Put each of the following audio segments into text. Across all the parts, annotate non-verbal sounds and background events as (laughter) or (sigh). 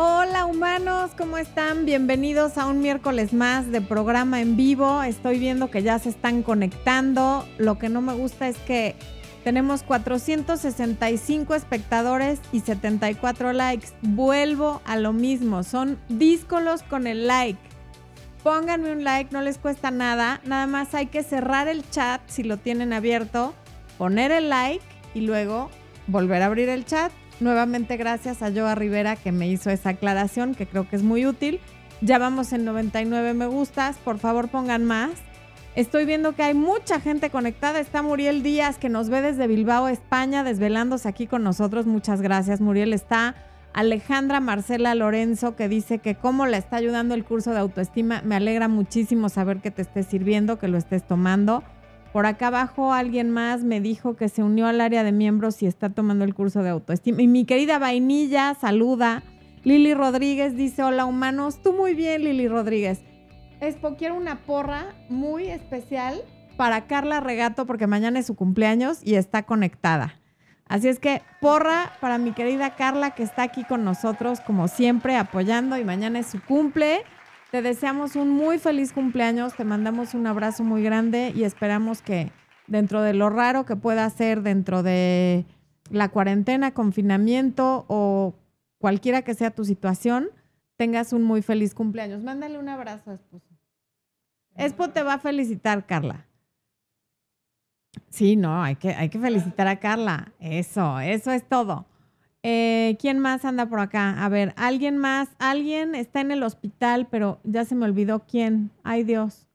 Hola humanos, ¿cómo están? Bienvenidos a un miércoles más de programa en vivo. Estoy viendo que ya se están conectando. Lo que no me gusta es que tenemos 465 espectadores y 74 likes. Vuelvo a lo mismo, son díscolos con el like. Pónganme un like, no les cuesta nada. Nada más hay que cerrar el chat si lo tienen abierto, poner el like y luego volver a abrir el chat Nuevamente gracias a Joa Rivera que me hizo esa aclaración que creo que es muy útil. Ya vamos en 99 me gustas, por favor pongan más. Estoy viendo que hay mucha gente conectada. Está Muriel Díaz que nos ve desde Bilbao, España, desvelándose aquí con nosotros. Muchas gracias, Muriel. Está Alejandra Marcela Lorenzo que dice que cómo le está ayudando el curso de autoestima. Me alegra muchísimo saber que te estés sirviendo, que lo estés tomando. Por acá abajo alguien más me dijo que se unió al área de miembros y está tomando el curso de autoestima. Y mi querida Vainilla saluda. Lili Rodríguez dice, hola humanos. Tú muy bien, Lili Rodríguez. Espo, quiero una porra muy especial para Carla Regato porque mañana es su cumpleaños y está conectada. Así es que porra para mi querida Carla que está aquí con nosotros como siempre apoyando y mañana es su cumple. Te deseamos un muy feliz cumpleaños, te mandamos un abrazo muy grande y esperamos que dentro de lo raro que pueda ser dentro de la cuarentena, confinamiento o cualquiera que sea tu situación, tengas un muy feliz cumpleaños. Mándale un abrazo, esposo. Espo te va a felicitar, Carla. Sí, no, hay que, hay que felicitar a Carla. Eso, eso es todo. Eh, ¿Quién más anda por acá? A ver, alguien más, alguien está en el hospital, pero ya se me olvidó quién. Ay Dios.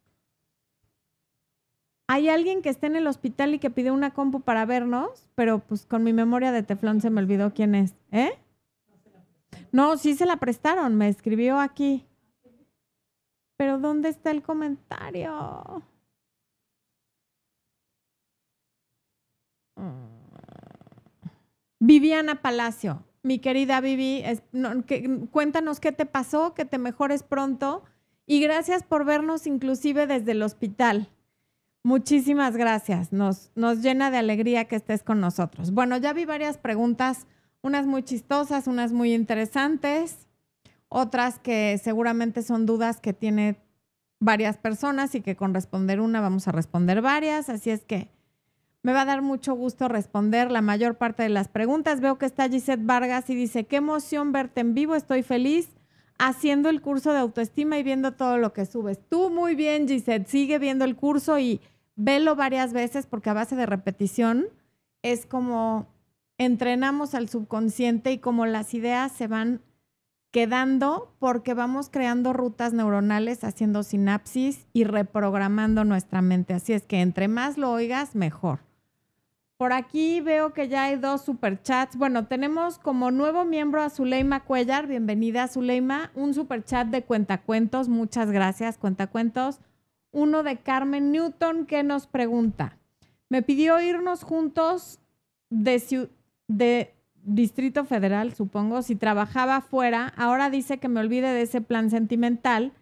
Hay alguien que está en el hospital y que pide una compu para vernos, pero pues con mi memoria de teflón se me olvidó quién es. ¿Eh? No, sí se la prestaron, me escribió aquí. Pero ¿dónde está el comentario? Viviana Palacio, mi querida Vivi, cuéntanos qué te pasó, que te mejores pronto y gracias por vernos inclusive desde el hospital. Muchísimas gracias, nos, nos llena de alegría que estés con nosotros. Bueno, ya vi varias preguntas, unas muy chistosas, unas muy interesantes, otras que seguramente son dudas que tiene varias personas y que con responder una vamos a responder varias, así es que me va a dar mucho gusto responder la mayor parte de las preguntas. Veo que está Gisette Vargas y dice, qué emoción verte en vivo, estoy feliz haciendo el curso de autoestima y viendo todo lo que subes. Tú muy bien, Gisette, sigue viendo el curso y velo varias veces porque a base de repetición es como entrenamos al subconsciente y como las ideas se van quedando porque vamos creando rutas neuronales, haciendo sinapsis y reprogramando nuestra mente. Así es que entre más lo oigas, mejor. Por aquí veo que ya hay dos superchats. Bueno, tenemos como nuevo miembro a Zuleima Cuellar. Bienvenida, Zuleima. Un superchat de Cuentacuentos. Muchas gracias, Cuentacuentos. Uno de Carmen Newton que nos pregunta. Me pidió irnos juntos de, de Distrito Federal, supongo, si trabajaba fuera. Ahora dice que me olvide de ese plan sentimental,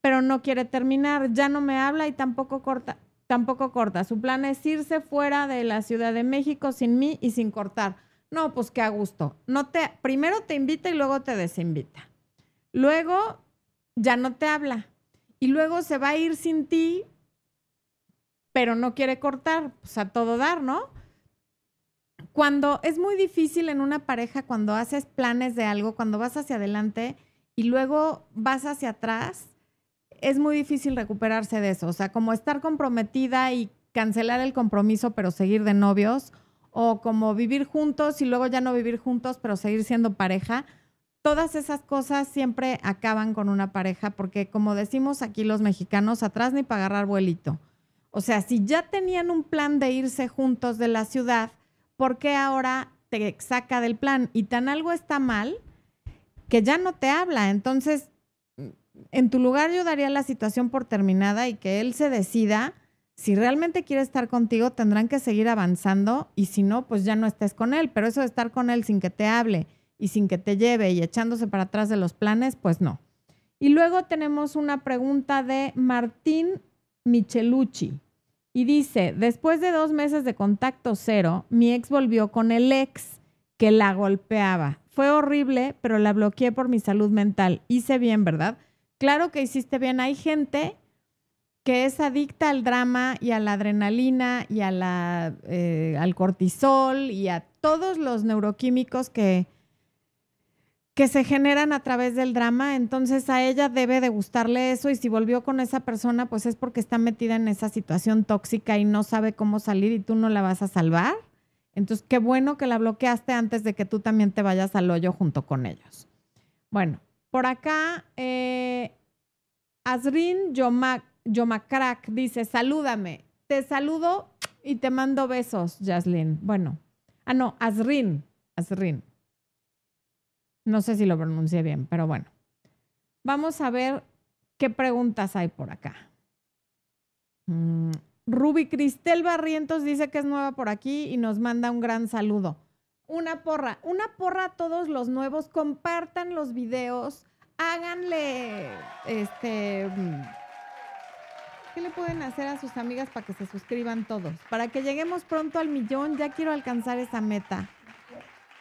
pero no quiere terminar. Ya no me habla y tampoco corta tampoco corta. Su plan es irse fuera de la Ciudad de México sin mí y sin cortar. No, pues qué a gusto. No te, primero te invita y luego te desinvita. Luego ya no te habla. Y luego se va a ir sin ti, pero no quiere cortar, pues a todo dar, ¿no? Cuando es muy difícil en una pareja, cuando haces planes de algo, cuando vas hacia adelante y luego vas hacia atrás, es muy difícil recuperarse de eso. O sea, como estar comprometida y cancelar el compromiso, pero seguir de novios, o como vivir juntos y luego ya no vivir juntos, pero seguir siendo pareja. Todas esas cosas siempre acaban con una pareja, porque como decimos aquí los mexicanos, atrás ni para agarrar vuelito. O sea, si ya tenían un plan de irse juntos de la ciudad, ¿por qué ahora te saca del plan? Y tan algo está mal que ya no te habla. Entonces, en tu lugar yo daría la situación por terminada y que él se decida. Si realmente quiere estar contigo, tendrán que seguir avanzando y si no, pues ya no estés con él. Pero eso de estar con él sin que te hable y sin que te lleve y echándose para atrás de los planes, pues no. Y luego tenemos una pregunta de Martín Michelucci y dice, después de dos meses de contacto cero, mi ex volvió con el ex que la golpeaba Fue horrible, pero la bloqueé por mi salud mental. Hice bien, ¿verdad? Claro que hiciste bien. Hay gente que es adicta al drama y a la adrenalina y a la, eh, al cortisol y a todos los neuroquímicos que, que se generan a través del drama, entonces a ella debe de gustarle eso y si volvió con esa persona, pues es porque está metida en esa situación tóxica y no sabe cómo salir y tú no la vas a salvar. Entonces, qué bueno que la bloqueaste antes de que tú también te vayas al hoyo junto con ellos. Bueno, por acá, eh, Azrin Yomak Yomacrack dice, salúdame. Te saludo y te mando besos, Jaslyn. Bueno, ah, no, Azrin, Azrin. No sé si lo pronuncié bien, pero bueno. Vamos a ver qué preguntas hay por acá. Mm, Ruby Cristel Barrientos dice que es nueva por aquí y nos manda un gran saludo. Una porra, una porra a todos los nuevos, compartan los videos, háganle este ¿Qué le pueden hacer a sus amigas para que se suscriban todos? Para que lleguemos pronto al millón, ya quiero alcanzar esa meta.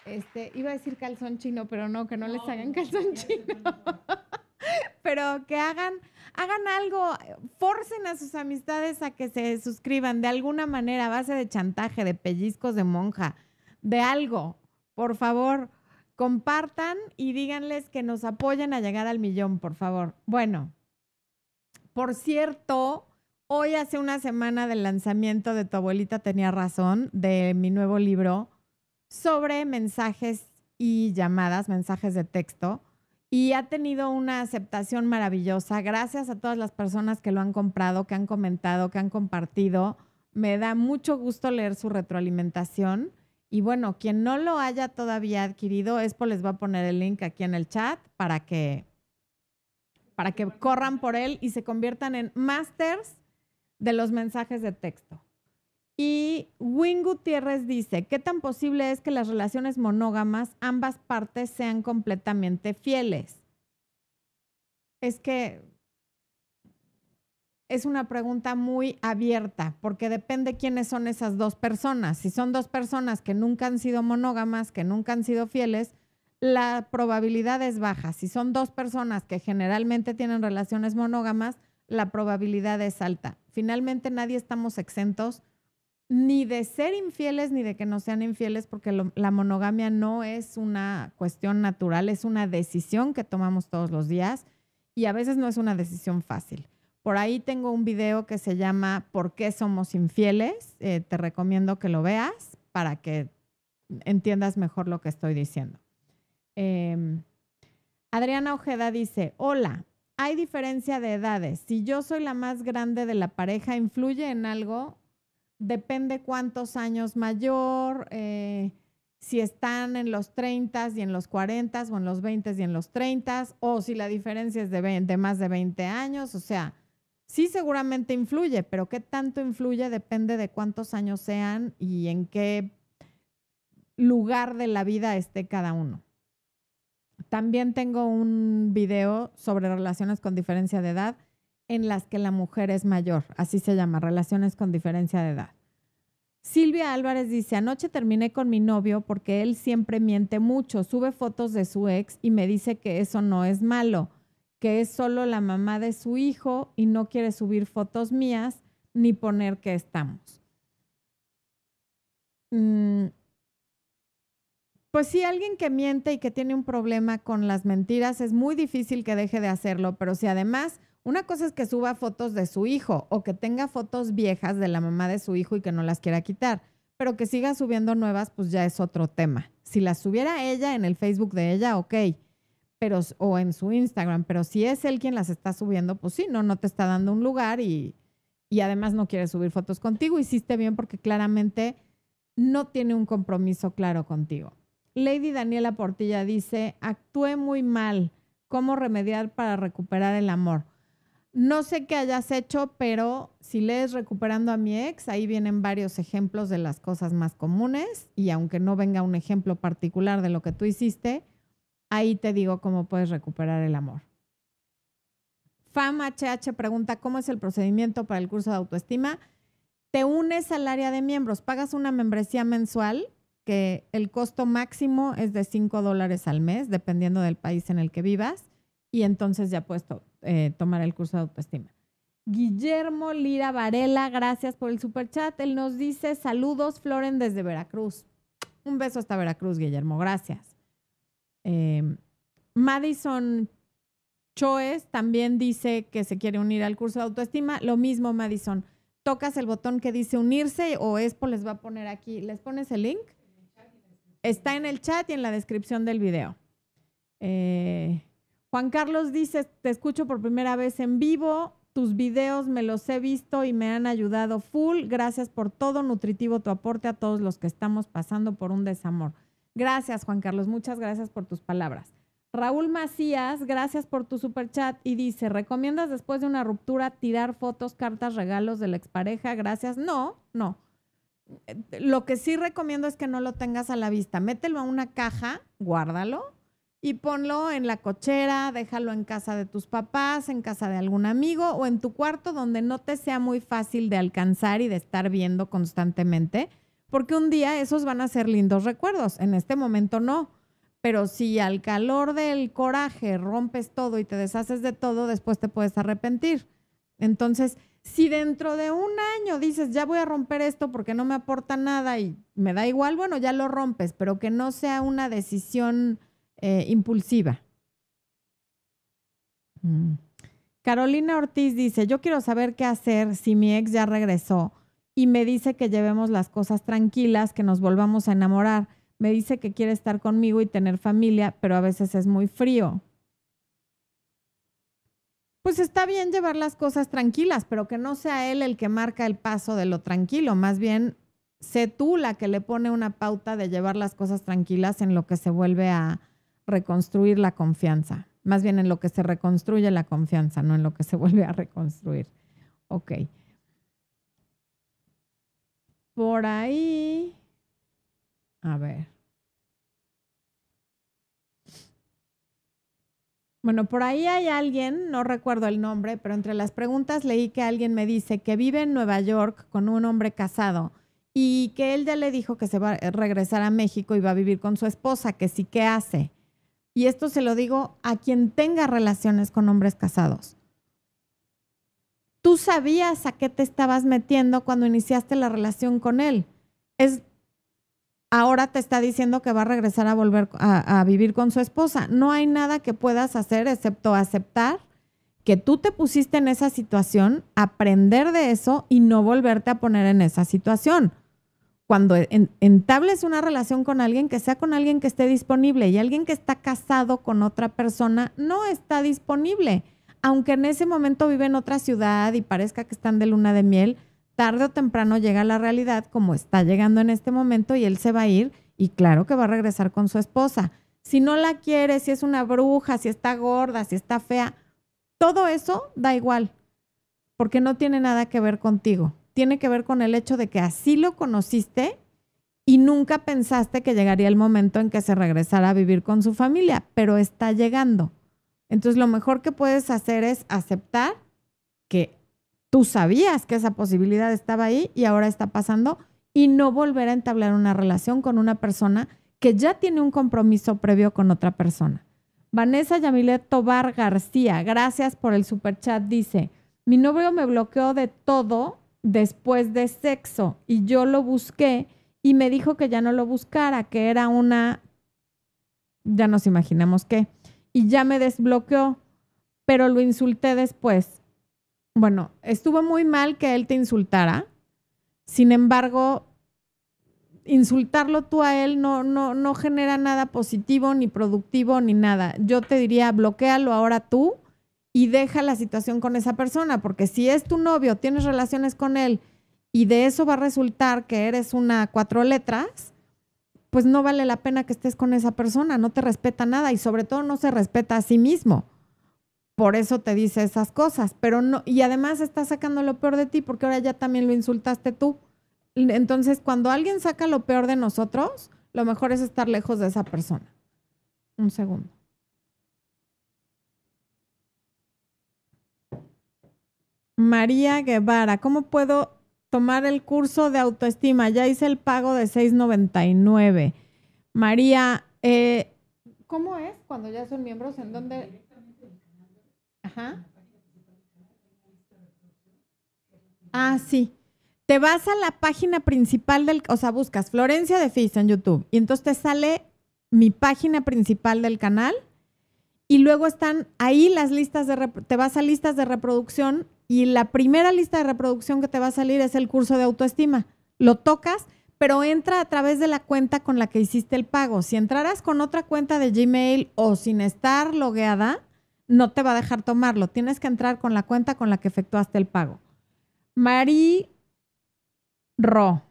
Este, iba a decir calzón chino, pero no, que no, les hagan calzón chino. (laughs) pero que hagan, hagan algo, forcen a sus amistades a que se suscriban de alguna manera, a base de chantaje, de pellizcos de monja, de algo. Por favor, compartan y díganles que nos apoyen a llegar al millón, por favor. Bueno, por cierto, hoy hace una semana del lanzamiento de Tu abuelita tenía razón, de mi nuevo libro, sobre mensajes y llamadas, mensajes de texto. Y ha tenido una aceptación maravillosa. Gracias a todas las personas que lo han comprado, que han comentado, que han compartido. Me da mucho gusto leer su retroalimentación. Y bueno, quien no lo haya todavía adquirido, Expo les va a poner el link aquí en el chat para que para que corran por él y se conviertan en masters de los mensajes de texto. Y Wing Gutiérrez dice, ¿qué tan posible es que las relaciones monógamas ambas partes sean completamente fieles? Es que es una pregunta muy abierta, porque depende quiénes son esas dos personas. Si son dos personas que nunca han sido monógamas, que nunca han sido fieles, la probabilidad es baja. Si son dos personas que generalmente tienen relaciones monógamas, la probabilidad es alta. Finalmente nadie estamos exentos ni de ser infieles ni de que no sean infieles, porque la monogamia no es una cuestión natural, es una decisión que tomamos todos los días y a veces no es una decisión fácil. Por ahí tengo un video que se llama ¿Por qué somos infieles? Eh, te recomiendo que lo veas para que entiendas mejor lo que estoy diciendo. Em, Adriana Ojeda dice, hola, hay diferencia de edades. Si yo soy la más grande de la pareja, ¿influye en algo? Depende cuántos años mayor, eh, si están en los 30 y en los 40 o en los 20 y en los 30, o si la diferencia es de, de más de 20 años. O sea, sí seguramente influye, pero qué tanto influye depende de cuántos años sean y en qué lugar de la vida esté cada uno. También tengo un video sobre relaciones con diferencia de edad en las que la mujer es mayor, así se llama, relaciones con diferencia de edad. Silvia Álvarez dice, anoche terminé con mi novio porque él siempre miente mucho, sube fotos de su ex y me dice que eso no es malo, que es solo la mamá de su hijo y no quiere subir fotos mías ni poner que estamos. Mm, pues sí, alguien que miente y que tiene un problema con las mentiras es muy difícil que deje de hacerlo, pero si además una cosa es que suba fotos de su hijo o que tenga fotos viejas de la mamá de su hijo y que no las quiera quitar, pero que siga subiendo nuevas, pues ya es otro tema. Si las subiera ella en el Facebook de ella, ok, pero, o en su Instagram, pero si es él quien las está subiendo, pues sí, no, no te está dando un lugar y, y además no quiere subir fotos contigo. Hiciste bien porque claramente no tiene un compromiso claro contigo. Lady Daniela Portilla dice, actué muy mal. ¿Cómo remediar para recuperar el amor? No sé qué hayas hecho, pero si lees Recuperando a mi ex, ahí vienen varios ejemplos de las cosas más comunes y aunque no venga un ejemplo particular de lo que tú hiciste, ahí te digo cómo puedes recuperar el amor. FAMHH pregunta, ¿cómo es el procedimiento para el curso de autoestima? Te unes al área de miembros, pagas una membresía mensual que el costo máximo es de 5 dólares al mes, dependiendo del país en el que vivas, y entonces ya puedes eh, tomar el curso de autoestima. Guillermo Lira Varela, gracias por el super chat. Él nos dice saludos, Floren, desde Veracruz. Un beso hasta Veracruz, Guillermo, gracias. Em, Madison Choes también dice que se quiere unir al curso de autoestima. Lo mismo, Madison. Tocas el botón que dice unirse o Expo les va a poner aquí. ¿Les pones el link? Está en el chat y en la descripción del video. Eh, Juan Carlos dice, te escucho por primera vez en vivo. Tus videos me los he visto y me han ayudado full. Gracias por todo nutritivo tu aporte a todos los que estamos pasando por un desamor. Gracias, Juan Carlos. Muchas gracias por tus palabras. Raúl Macías, gracias por tu super chat y dice, ¿recomiendas después de una ruptura tirar fotos, cartas, regalos de la expareja? Gracias. No, no. Lo que sí recomiendo es que no lo tengas a la vista. Mételo a una caja, guárdalo y ponlo en la cochera, déjalo en casa de tus papás, en casa de algún amigo o en tu cuarto donde no te sea muy fácil de alcanzar y de estar viendo constantemente, porque un día esos van a ser lindos recuerdos, en este momento no. Pero si al calor del coraje rompes todo y te deshaces de todo, después te puedes arrepentir. Entonces, si dentro de un año dices, ya voy a romper esto porque no me aporta nada y me da igual, bueno, ya lo rompes, pero que no sea una decisión eh, impulsiva. Mm. Carolina Ortiz dice, yo quiero saber qué hacer si mi ex ya regresó y me dice que llevemos las cosas tranquilas, que nos volvamos a enamorar. Me dice que quiere estar conmigo y tener familia, pero a veces es muy frío. Pues está bien llevar las cosas tranquilas, pero que no sea él el que marca el paso de lo tranquilo, más bien sé tú la que le pone una pauta de llevar las cosas tranquilas en lo que se vuelve a, reconstruir la confianza, más bien en lo que se reconstruye la confianza, no en lo que se (laughs) vuelve a reconstruir. Ok. Por ahí, a ver. Bueno, por ahí hay alguien, no recuerdo el nombre, pero entre las preguntas leí que alguien me dice que vive en Nueva York con un hombre casado y que él ya le dijo que se va a regresar a México y va a vivir con su esposa, que sí que hace y esto se lo digo a quien tenga relaciones con hombres casados. Tú sabías a qué te estabas metiendo cuando iniciaste la relación con él. Es ahora te está diciendo que va a regresar a volver a, a, vivir con su esposa. No hay nada que puedas hacer excepto aceptar que tú te pusiste en esa situación, aprender de eso y no volverte a poner en esa situación cuando entables una relación con alguien, que sea con alguien que esté disponible y alguien que está casado con otra persona no está disponible. Aunque en ese momento vive en otra ciudad y parezca que están de luna de miel, tarde o temprano llega la realidad como está llegando en este momento y él se va a ir y claro que va a regresar con su esposa. Si no la quiere, si es una bruja, si está gorda, si está fea, todo eso da igual, porque no tiene nada que ver contigo tiene que ver con el hecho de que así lo conociste y nunca pensaste que llegaría el momento en que se regresara a vivir con su familia, pero está llegando. Entonces lo mejor que puedes hacer es aceptar que tú sabías que esa posibilidad estaba ahí y ahora está pasando y no volver a entablar una relación con una persona que ya tiene un compromiso previo con otra persona. Vanessa Yamilet Tobar García, gracias por el super chat, dice, mi novio me bloqueó de todo después de sexo y yo lo busqué y me dijo que ya no lo buscara, que era una, ya nos imaginamos qué, y ya me desbloqueó, pero lo insulté después. Bueno, estuvo muy mal que él te insultara, sin embargo, insultarlo tú a él no, no, no genera nada positivo, ni productivo, ni nada. Yo te diría, bloquealo ahora tú y deja la situación con esa persona, porque si es tu novio, tienes relaciones con él y de eso va a resultar que eres una cuatro letras, pues no vale la pena que estés con esa persona, no te respeta nada y sobre todo no se respeta a sí mismo. Por eso te dice esas cosas, pero no, y además está sacando lo peor de ti porque ahora ya también lo insultaste tú. Entonces, cuando alguien saca lo peor de nosotros, lo mejor es estar lejos de esa persona. Un segundo. María Guevara, ¿cómo puedo tomar el curso de autoestima. Ya hice el pago de 6.99. María, eh, ¿cómo es cuando ya son miembros? ¿En dónde? Ajá. Ah, sí. Te vas a la página principal del, o sea, buscas Florencia de Fis en YouTube y entonces te sale mi página principal del canal y luego están ahí las listas de, te vas a listas de reproducción y la primera lista de reproducción que te va a salir es el curso de autoestima. Lo tocas, pero entra a través de la cuenta con la que hiciste el pago. Si entraras con otra cuenta de Gmail o sin estar logueada, no te va a dejar tomarlo. Tienes que entrar con la cuenta con la que efectuaste el pago. Mari Ro.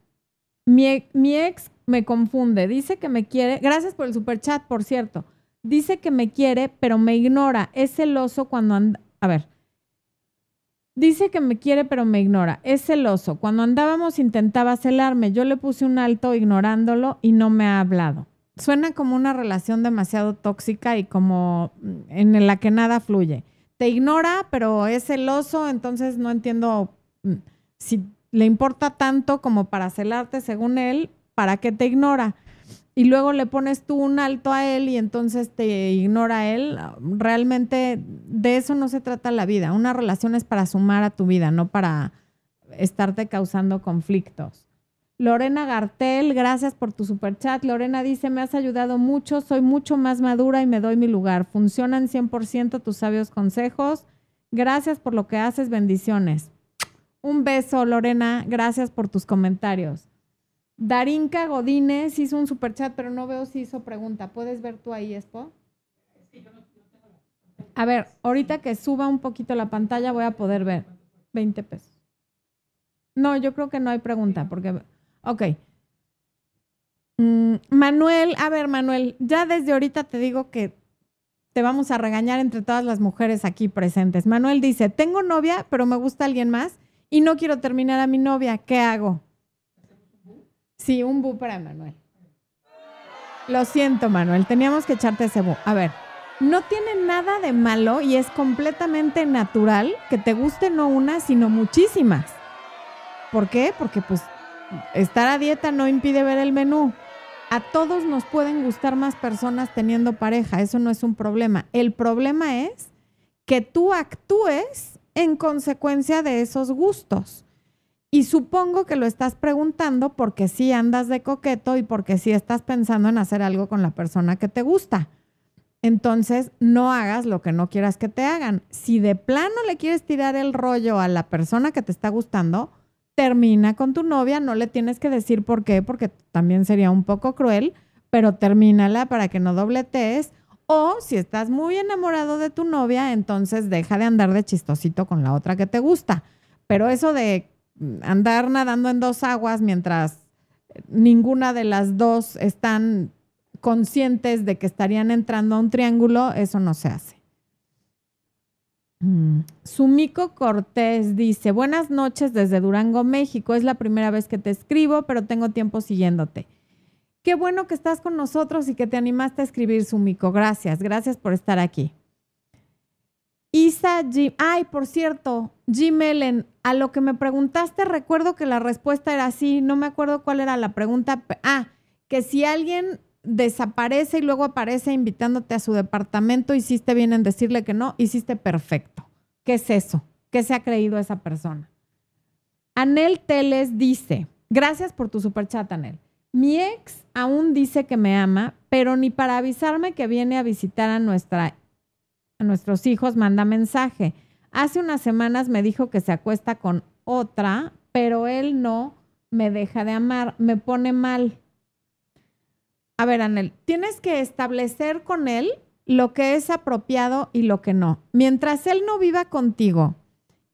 Mi, mi, ex me confunde. Dice que me quiere. Gracias por el super chat, por cierto. Dice que me quiere, pero me ignora. Es celoso cuando anda. A ver. Dice que me quiere, pero me ignora. Es celoso. Cuando andábamos intentaba celarme. Yo le puse un alto ignorándolo y no me ha hablado. Suena como una relación demasiado tóxica y como mm, en la que nada fluye. Te ignora, pero es celoso, entonces no entiendo mm, si le importa tanto como para celarte según él, ¿para qué te ignora? Y luego le pones tú un alto a él y entonces te ignora él, realmente de eso no se trata la vida. Una relación es para sumar a tu vida, no para estarte causando conflictos. Lorena Gartel, gracias por tu super chat. Lorena dice, me has ayudado mucho, soy mucho más madura y me doy mi lugar. Funcionan 100% tus sabios consejos. Gracias por lo que haces, bendiciones. Un beso, Lorena, gracias por tus comentarios. Darinka Godínez hizo un super chat, pero no veo si hizo pregunta. ¿Puedes ver tú ahí, Expo? A ver, ahorita que suba un poquito la pantalla voy a poder ver. 20 pesos. No, yo creo que no hay pregunta, porque. Ok. Mm, Manuel, a ver, Manuel, ya desde ahorita te digo que te vamos a regañar entre todas las mujeres aquí presentes. Manuel dice: Tengo novia, pero me gusta alguien más y no quiero terminar a mi novia. ¿Qué hago? Sí, un bu para Manuel. Lo siento, Manuel, teníamos que echarte ese bu. A ver, no tiene nada de malo y es completamente natural que te guste no una, sino muchísimas. ¿Por qué? Porque pues estar a dieta no impide ver el menú. A todos nos pueden gustar más personas teniendo pareja, eso no es un problema. El problema es que tú actúes en consecuencia de esos gustos. Y supongo que lo estás preguntando porque sí andas de coqueto y porque sí estás pensando en hacer algo con la persona que te gusta. Entonces, no hagas lo que no quieras que te hagan. Si de plano le quieres tirar el rollo a la persona que te está gustando, termina con tu novia. No le tienes que decir por qué, porque también sería un poco cruel, pero termínala para que no dobletees. O si estás muy enamorado de tu novia, entonces deja de andar de chistosito con la otra que te gusta. Pero eso de andar nadando en dos aguas mientras ninguna de las dos están conscientes de que estarían entrando a un triángulo, eso no se hace. Mm. Sumiko Cortés dice, buenas noches desde Durango, México. Es la primera vez que te escribo, pero tengo tiempo siguiéndote. Qué bueno que estás con nosotros y que te animaste a escribir, Sumiko. Gracias, gracias por estar aquí. Isa G. Ay, por cierto, Gmail, a lo que me preguntaste, recuerdo que la respuesta era así, no me acuerdo cuál era la pregunta. Ah, que si alguien desaparece y luego aparece invitándote a su departamento, hiciste bien en decirle que no, hiciste perfecto. ¿Qué es eso? ¿Qué se ha creído esa persona? Anel Teles dice, gracias por tu superchat, Anel. Mi ex aún dice que me ama, pero ni para avisarme que viene a visitar a nuestra nuestros hijos, manda mensaje. Hace unas semanas me dijo que se acuesta con otra, pero él no me deja de amar, me pone mal. A ver, Anel, tienes que establecer con él lo que es apropiado y lo que no. Mientras él no viva contigo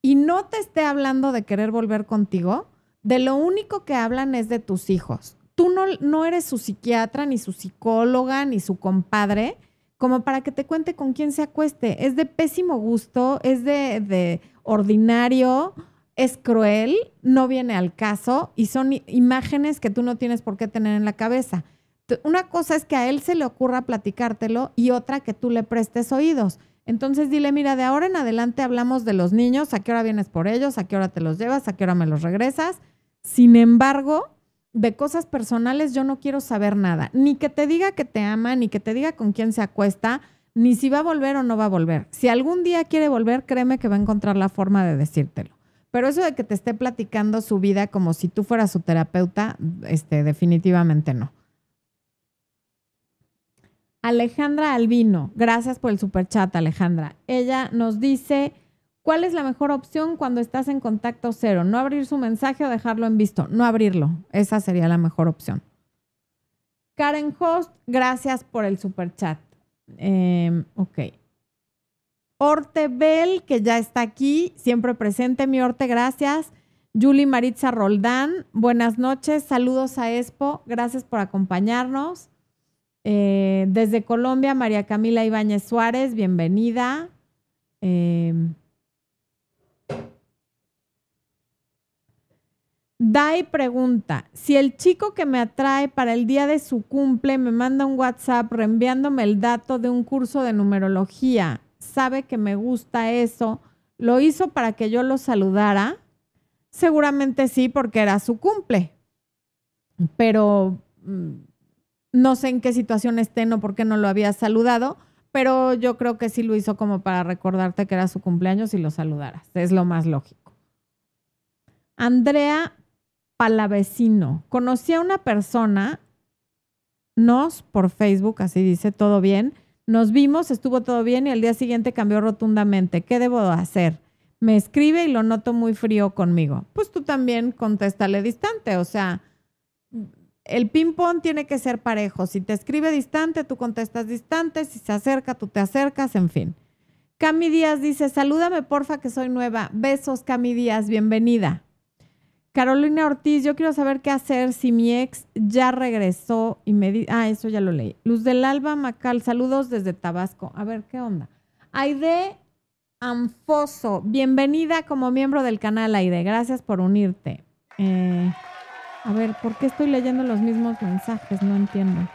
y no te esté hablando de querer volver contigo, de lo único que hablan es de tus hijos. Tú no, no eres su psiquiatra, ni su psicóloga, ni su compadre como para que te cuente con quién se acueste. Es de pésimo gusto, es de, ordinario, es cruel, no viene al caso y son imágenes que tú no tienes por qué tener en la cabeza. Una cosa es que a él se le ocurra platicártelo y otra que tú le prestes oídos. Entonces dile, mira, de ahora en adelante hablamos de los niños, a qué hora vienes por ellos, a qué hora te los llevas, a qué hora me los regresas, Sin embargo, de cosas personales yo no quiero saber nada. Ni que te diga que te ama, ni que te diga con quién se acuesta, ni si va a volver o no va a volver. Si algún día quiere volver, créeme que va a encontrar la forma de decírtelo. Pero eso de que te esté platicando su vida como si tú fueras su terapeuta, este, definitivamente no. Alejandra Albino, gracias por el superchat, Alejandra. Ella nos dice, ¿cuál es la mejor opción cuando estás en contacto cero? No abrir su mensaje o dejarlo en visto. No abrirlo. Esa sería la mejor opción. Karen Host, gracias por el superchat. Eh, ok. Orte Bell, que ya está aquí, siempre presente. Mi Orte, gracias. Julie Maritza Roldán, buenas noches. Saludos a Expo. Gracias por acompañarnos. Eh, desde Colombia, María Camila Ibáñez Suárez, bienvenida. Eh, Dai pregunta, si el chico que me atrae para el día de su cumple me manda un WhatsApp reenviándome el dato de un curso de numerología, sabe que me gusta eso, ¿lo hizo para que yo lo saludara? Seguramente sí, porque era su cumple. Pero mm, no sé en qué situación esté, o por qué no lo había saludado, pero yo creo que sí lo hizo como para recordarte que era su cumpleaños y lo saludaras. Es lo más lógico. Andrea Palavecino. Conocí a una persona, nos por Facebook, así dice, todo bien. Nos vimos, estuvo todo bien y al día siguiente cambió rotundamente. ¿Qué debo hacer? Me escribe y lo noto muy frío conmigo. Pues tú también contéstale distante, o sea, el ping-pong tiene que ser parejo. Si te escribe distante, tú contestas distante. Si se acerca, tú te acercas, en fin. Cami Díaz dice, salúdame porfa que soy nueva. Besos, Cami Díaz, bienvenida. Carolina Ortiz, yo quiero saber qué hacer si mi ex ya regresó y me dice, ah, eso ya lo leí. Luz del Alba Macal, saludos desde Tabasco. A ver, ¿qué onda? Aide Anfoso, bienvenida como miembro del canal Aide, gracias por unirte. Eh, a ver, ¿por qué estoy leyendo los mismos mensajes? No entiendo.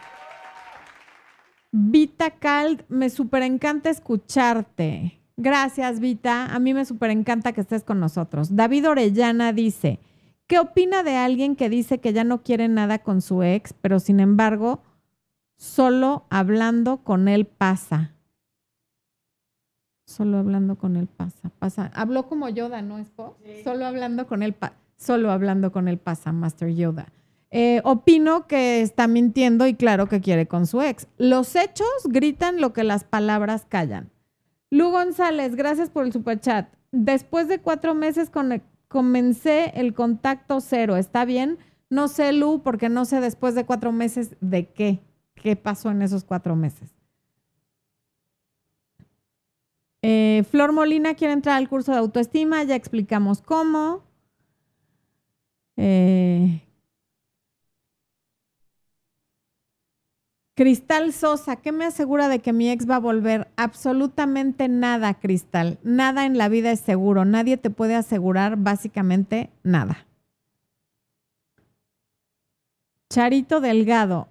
Vita Cald, me súper encanta escucharte. Gracias, Vita. A mí me súper encanta que estés con nosotros. David Orellana dice, ¿Qué opina de alguien que dice que ya no quiere nada con su ex, pero sin embargo, solo hablando con él pasa? Solo hablando con él pasa, pasa. Habló como Yoda, ¿no, es Solo hablando con él pasa. Solo hablando con él pasa, Master Yoda. Eh, opino que está mintiendo y claro que quiere con su ex. Los hechos gritan lo que las palabras callan. Lu González, gracias por el superchat. Después de cuatro meses con, comencé el contacto cero, ¿está bien? No sé, Lu, porque no sé después de cuatro meses de qué, qué pasó en esos cuatro meses. Eh, Flor Molina quiere entrar al curso de autoestima, ya explicamos cómo. Eh, Cristal Sosa, ¿qué me asegura de que mi ex va a volver? Absolutamente nada, Cristal. Nada en la vida es seguro. Nadie te puede asegurar básicamente nada. Charito Delgado,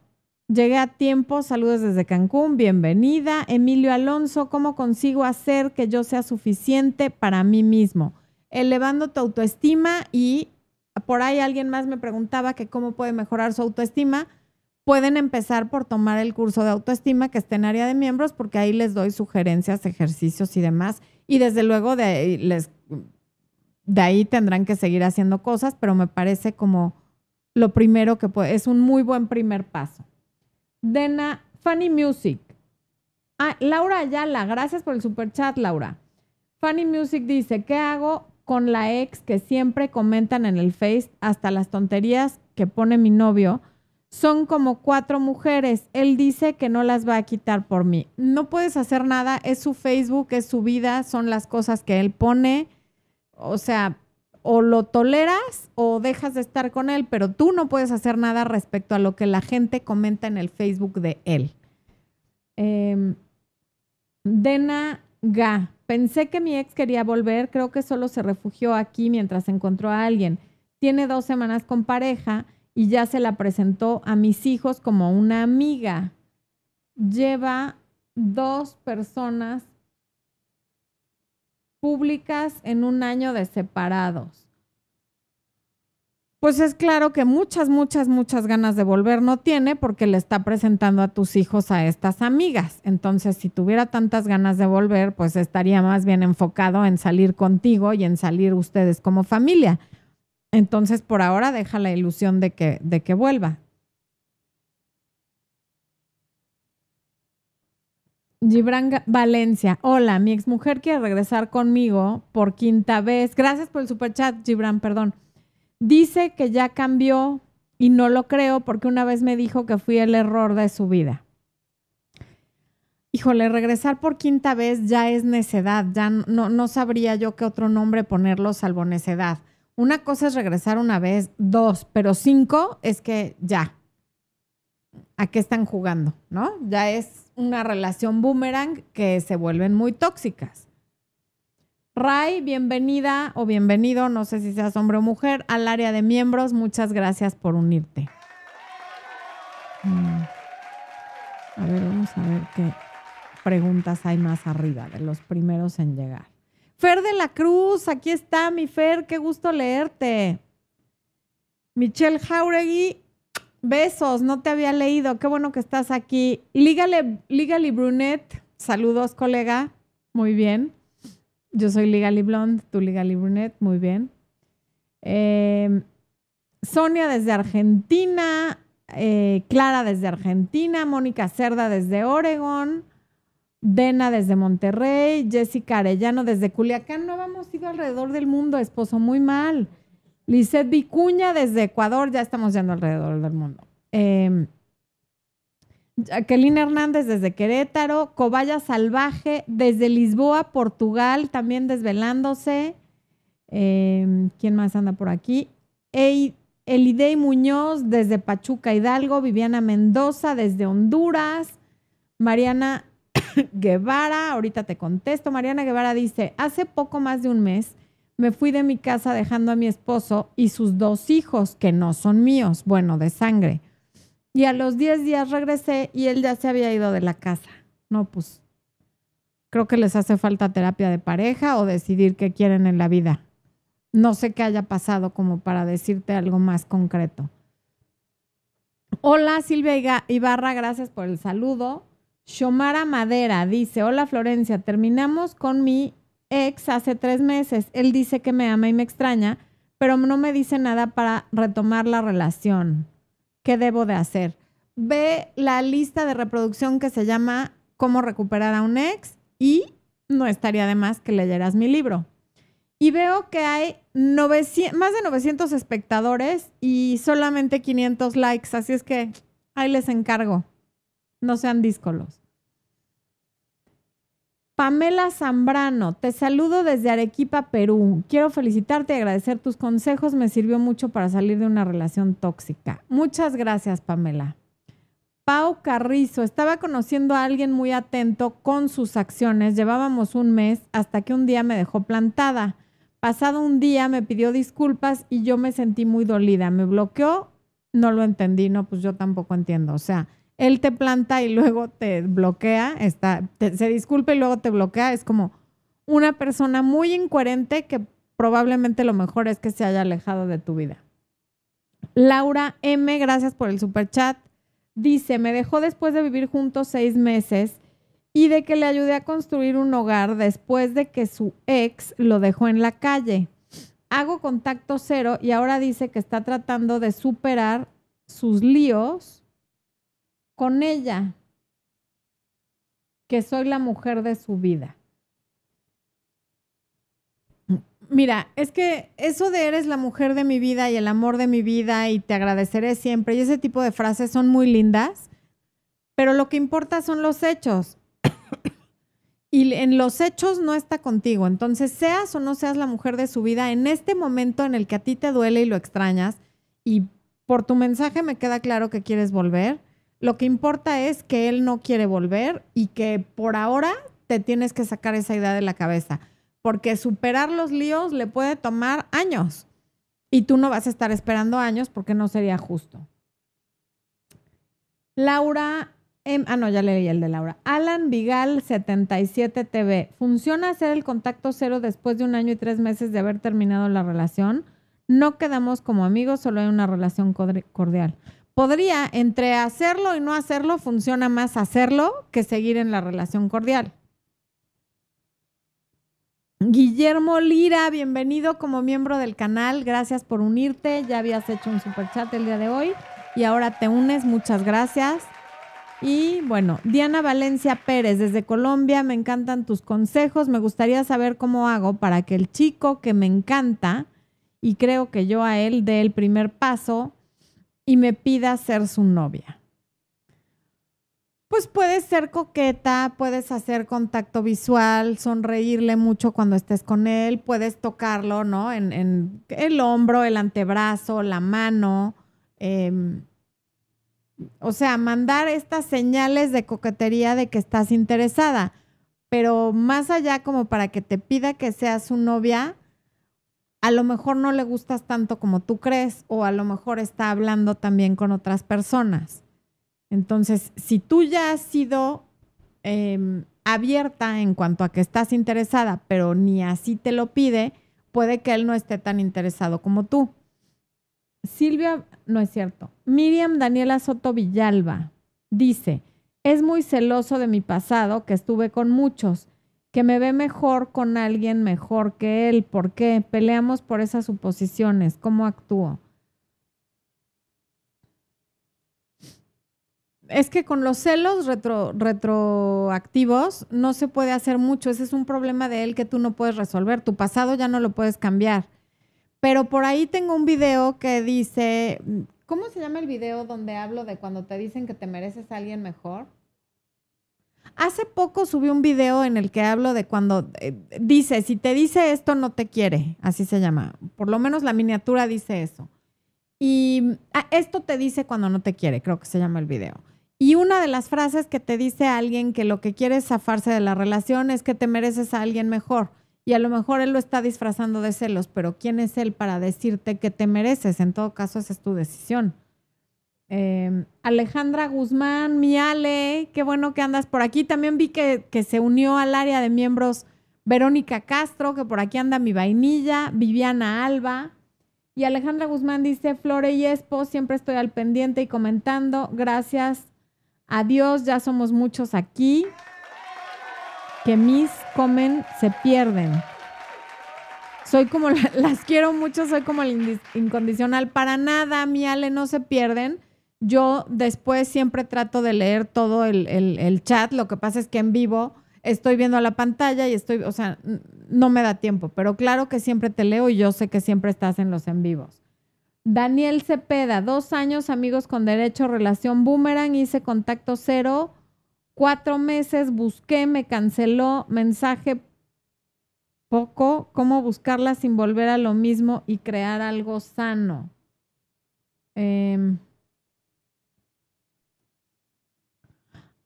llegué a tiempo. Saludos desde Cancún. Bienvenida. Emilio Alonso, ¿cómo consigo hacer que yo sea suficiente para mí mismo? Elevando tu autoestima y por ahí alguien más me preguntaba que cómo puede mejorar su autoestima pueden empezar por tomar el curso de autoestima que está en área de miembros, porque ahí les doy sugerencias, ejercicios y demás. Y desde luego de ahí, les, de ahí tendrán que seguir haciendo cosas, pero me parece como lo primero que puede, es un muy buen primer paso. Dena, Funny Music. Ah, Laura Ayala, gracias por el super chat, Laura. Funny Music dice, ¿qué hago con la ex que siempre comentan en el Face hasta las tonterías que pone mi novio? Son como cuatro mujeres. Él dice que no las va a quitar por mí. No puedes hacer nada, es su Facebook, es su vida, son las cosas que él pone. O sea, o lo toleras o dejas de estar con él, pero tú no puedes hacer nada respecto a lo que la gente comenta en el Facebook de él. Em, Dena Ga, pensé que mi ex quería volver, creo que solo se refugió aquí mientras encontró a alguien. Tiene dos semanas con pareja y ya se la presentó a mis hijos como una amiga. Lleva dos personas públicas en un año de separados. pues es claro que muchas, muchas, muchas ganas de volver no tiene porque le está presentando a tus hijos a estas amigas. Entonces, si tuviera tantas ganas de volver, pues estaría más bien enfocado en salir contigo y en salir ustedes como familia. Entonces, por ahora deja la ilusión de que, de que vuelva. Gibran Valencia, hola, mi exmujer quiere regresar conmigo por quinta vez. Gracias por el superchat, Gibran, perdón. Dice que ya cambió y no lo creo porque una vez me dijo que fui el error de su vida. Híjole, regresar por quinta vez ya es necedad, ya no, no sabría yo qué otro nombre ponerlo salvo necedad. Una cosa es regresar una vez, dos, pero cinco es que ya. ¿A qué están jugando? ¿No? Ya es una relación boomerang que se vuelven muy tóxicas. Ray, bienvenida o bienvenido, no sé si seas hombre o mujer, al área de miembros. Muchas gracias por unirte. Mm. A ver, vamos a ver qué preguntas hay más arriba de los primeros en llegar. Fer de la Cruz, aquí está mi Fer, qué gusto leerte. Michelle Jauregui, besos, no te había leído, qué bueno que estás aquí. Lígale, Lígale Brunet, saludos colega, muy bien. Yo soy Ligali Blonde, tú Ligali Brunet, muy bien. Em, Sonia desde Argentina, eh, Clara desde Argentina, Mónica Cerda desde Oregon, Dena desde Monterrey, Jessica Arellano desde Culiacán. No habíamos ido alrededor del mundo, esposo, muy mal. Lizeth Vicuña desde Ecuador, ya estamos yendo alrededor del mundo. Eh, Jacqueline Hernández desde Querétaro, Cobaya Salvaje desde Lisboa, Portugal, también desvelándose. Em, ¿Quién más anda por aquí? Elidei Muñoz desde Pachuca Hidalgo, Viviana Mendoza desde Honduras, Mariana (laughs) Guevara, ahorita te contesto, Mariana Guevara dice, hace poco más de un mes me fui de mi casa dejando a mi esposo y sus dos hijos, que no son míos, bueno, de sangre. Y a los 10 días regresé y él ya se había ido de la casa. No, pues creo que les hace falta terapia de pareja o decidir qué quieren en la vida. No sé qué haya pasado como para decirte algo más concreto. Hola Silvia Ibarra, gracias por el saludo. Shomara Madera dice, hola Florencia, terminamos con mi ex hace tres meses. Él dice que me ama y me extraña, pero no me dice nada para retomar la relación. ¿Qué debo de hacer? Ve la lista de reproducción que se llama Cómo recuperar a un ex y no estaría de más que leyeras mi libro. Y veo que hay más de 900 espectadores y solamente 500 likes, así es que ahí les encargo. No sean díscolos. Pamela Zambrano, te saludo desde Arequipa, Perú. Quiero felicitarte y agradecer tus consejos. Me sirvió mucho para salir de una relación tóxica. Muchas gracias, Pamela. Pau Carrizo, estaba conociendo a alguien muy atento con sus acciones. Llevábamos un mes hasta que un día me dejó plantada. Pasado un día me pidió disculpas y yo me sentí muy dolida. Me bloqueó, no lo entendí, no, pues yo tampoco entiendo. O sea, él te planta y luego te bloquea, está, se disculpa y luego te bloquea, es como una persona muy incoherente que probablemente lo mejor es que se haya alejado de tu vida. Laura M, gracias por el super chat. Dice, me dejó después de vivir juntos seis meses y de que le ayudé a construir un hogar después de que su ex lo dejó en la calle. Hago contacto cero y ahora dice que está tratando de superar sus líos con ella, que soy la mujer de su vida. Mira, es que eso de eres la mujer de mi vida y el amor de mi vida y te agradeceré siempre y ese tipo de frases son muy lindas, pero lo que importa son los hechos. y en los hechos no está contigo. Entonces, seas o no seas la mujer de su vida, en este momento en el que a ti te duele y lo extrañas, y por tu mensaje me queda claro que quieres volver, lo que importa es que él no quiere volver y que por ahora te tienes que sacar esa idea de la cabeza, porque superar los líos le puede tomar años y tú no vas a estar esperando años porque no sería justo. Laura, ah, no, ya leí el de Laura. Alan Vigal 77 TV. ¿Funciona hacer el contacto cero después de un año y tres meses de haber terminado la relación? No quedamos como amigos, solo hay una relación cordial. Podría, entre hacerlo y no hacerlo, funciona más hacerlo que seguir en la relación cordial. Guillermo Lira, bienvenido como miembro del canal. Gracias por unirte. Ya habías hecho un super chat el día de hoy y ahora te unes. Muchas gracias. Y bueno, Diana Valencia Pérez desde Colombia, me encantan tus consejos. Me gustaría saber cómo hago para que el chico que me encanta y creo que yo a él dé el primer paso y me pida ser su novia. Pues puedes ser coqueta, puedes hacer contacto visual, sonreírle mucho cuando estés con él, puedes tocarlo, ¿no? En, el hombro, el antebrazo, la mano. Em, o sea, mandar estas señales de coquetería de que estás interesada. Pero más allá como para que te pida que seas su novia, a lo mejor no le gustas tanto como tú crees o a lo mejor está hablando también con otras personas. Entonces, si tú ya has sido em, abierta en cuanto a que estás interesada, pero ni así te lo pide, puede que él no esté tan interesado como tú. Silvia, no es cierto. Miriam Daniela Soto Villalba dice, es muy celoso de mi pasado, que estuve con muchos que me ve mejor con alguien mejor que él. ¿Por qué? Peleamos por esas suposiciones. ¿Cómo actúo? Es que con los celos retroactivos no se puede hacer mucho. Ese es un problema de él que tú no puedes resolver. Tu pasado ya no lo puedes cambiar. Pero por ahí tengo un video que dice, ¿cómo se llama el video donde hablo de cuando te dicen que te mereces a alguien mejor? Hace poco subí un video en el que hablo de cuando eh, dice, si te dice esto, no te quiere, así se llama. Por lo menos la miniatura dice eso. Y ah, esto te dice cuando no te quiere, creo que se llama el video. Y una de las frases que te dice alguien que lo que quiere es zafarse de la relación es que te mereces a alguien mejor. Y a lo mejor él lo está disfrazando de celos, pero ¿quién es él para decirte que te mereces? En todo caso, esa es tu decisión. Em, Alejandra Guzmán, mi Ale, qué bueno que andas por aquí. También vi que, se unió al área de miembros Verónica Castro, que por aquí anda mi vainilla, Viviana Alba. Y Alejandra Guzmán dice, Flore y Espo, siempre estoy al pendiente y comentando. Gracias a Dios, ya somos muchos aquí. Que mis comen se pierden. Soy como, (laughs) las quiero mucho, soy como el incondicional. Para nada, mi Ale, no se pierden. Yo después siempre trato de leer todo el, chat. Lo que pasa es que en vivo estoy viendo la pantalla y estoy, o sea, no me da tiempo, pero claro que siempre te leo y yo sé que siempre estás en los en vivos. Daniel Cepeda, dos años, amigos con derecho, relación boomerang, hice contacto cero, cuatro meses, busqué, me canceló, mensaje poco, cómo buscarla sin volver a lo mismo y crear algo sano. Eh,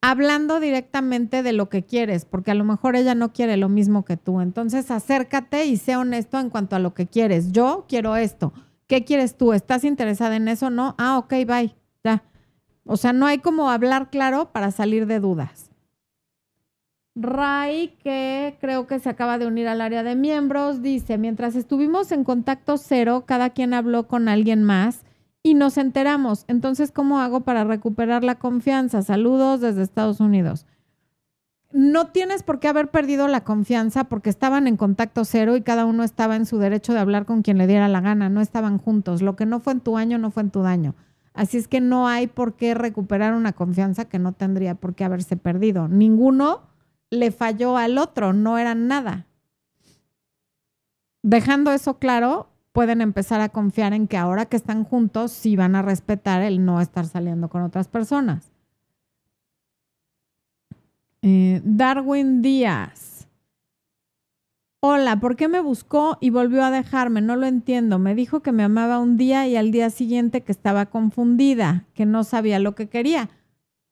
hablando directamente de lo que quieres, porque a lo mejor ella no quiere lo mismo que tú. Entonces acércate y sé honesto en cuanto a lo que quieres. Yo quiero esto. ¿Qué quieres tú? ¿Estás interesada en eso? No. Ah, ok, bye. Ya. O sea, no hay como hablar claro para salir de dudas. Ray, que creo que se acaba de unir al área de miembros, dice, mientras estuvimos en contacto cero, cada quien habló con alguien más y nos enteramos. Entonces, ¿cómo hago para recuperar la confianza? Saludos desde Estados Unidos. No tienes por qué haber perdido la confianza porque estaban en contacto cero y cada uno estaba en su derecho de hablar con quien le diera la gana, no estaban juntos. Lo que no fue en tu año no fue en tu daño. Así es que no hay por qué recuperar una confianza que no tendría por qué haberse perdido. Ninguno le falló al otro, no eran nada. Dejando eso claro, pueden empezar a confiar en que ahora que están juntos sí van a respetar el no estar saliendo con otras personas. Eh, Darwin Díaz. Hola, ¿por qué me buscó y volvió a dejarme? No lo entiendo. Me dijo que me amaba un día y al día siguiente que estaba confundida, que no sabía lo que quería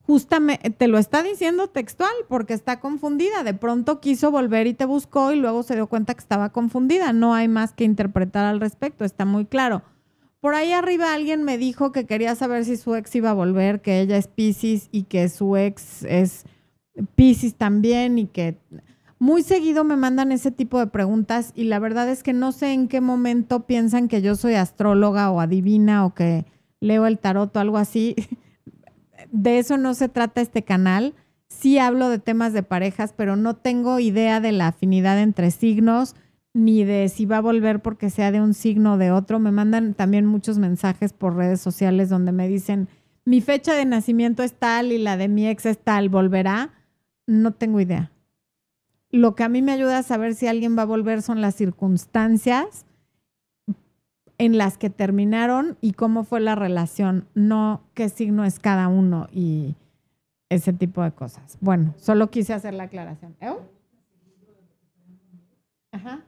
justamente te lo está diciendo textual porque está confundida. De pronto quiso volver y te buscó y luego se dio cuenta que estaba confundida. No hay más que interpretar al respecto, está muy claro. Por ahí arriba alguien me dijo que quería saber si su ex iba a volver, que ella es Pisces y que su ex es Pisces también y que Muy seguido me mandan ese tipo de preguntas y la verdad es que no sé en qué momento piensan que yo soy astróloga o adivina o que leo el tarot o algo así. (laughs) De eso no se trata este canal. Sí hablo de temas de parejas, pero no tengo idea de la afinidad entre signos ni de si va a volver porque sea de un signo o de otro. Me mandan también muchos mensajes por redes sociales donde me dicen, mi fecha de nacimiento es tal y la de mi ex es tal, ¿volverá? No tengo idea. Lo que a mí me ayuda a saber si alguien va a volver son las circunstancias en las que terminaron y cómo fue la relación, no qué signo es cada uno y ese tipo de cosas. Bueno, solo quise hacer la aclaración. ¿Eh? Ajá.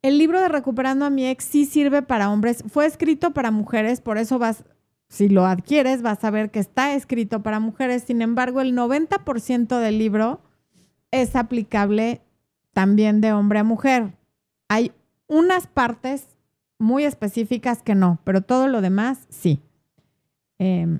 El libro de Recuperando a mi ex sí sirve para hombres. Fue escrito para mujeres, por eso vas, si lo adquieres, vas a ver que está escrito para mujeres. Sin embargo, el 90% del libro es aplicable también de hombre a mujer. Hay unas partes muy específicas que no, pero todo lo demás sí. Eh,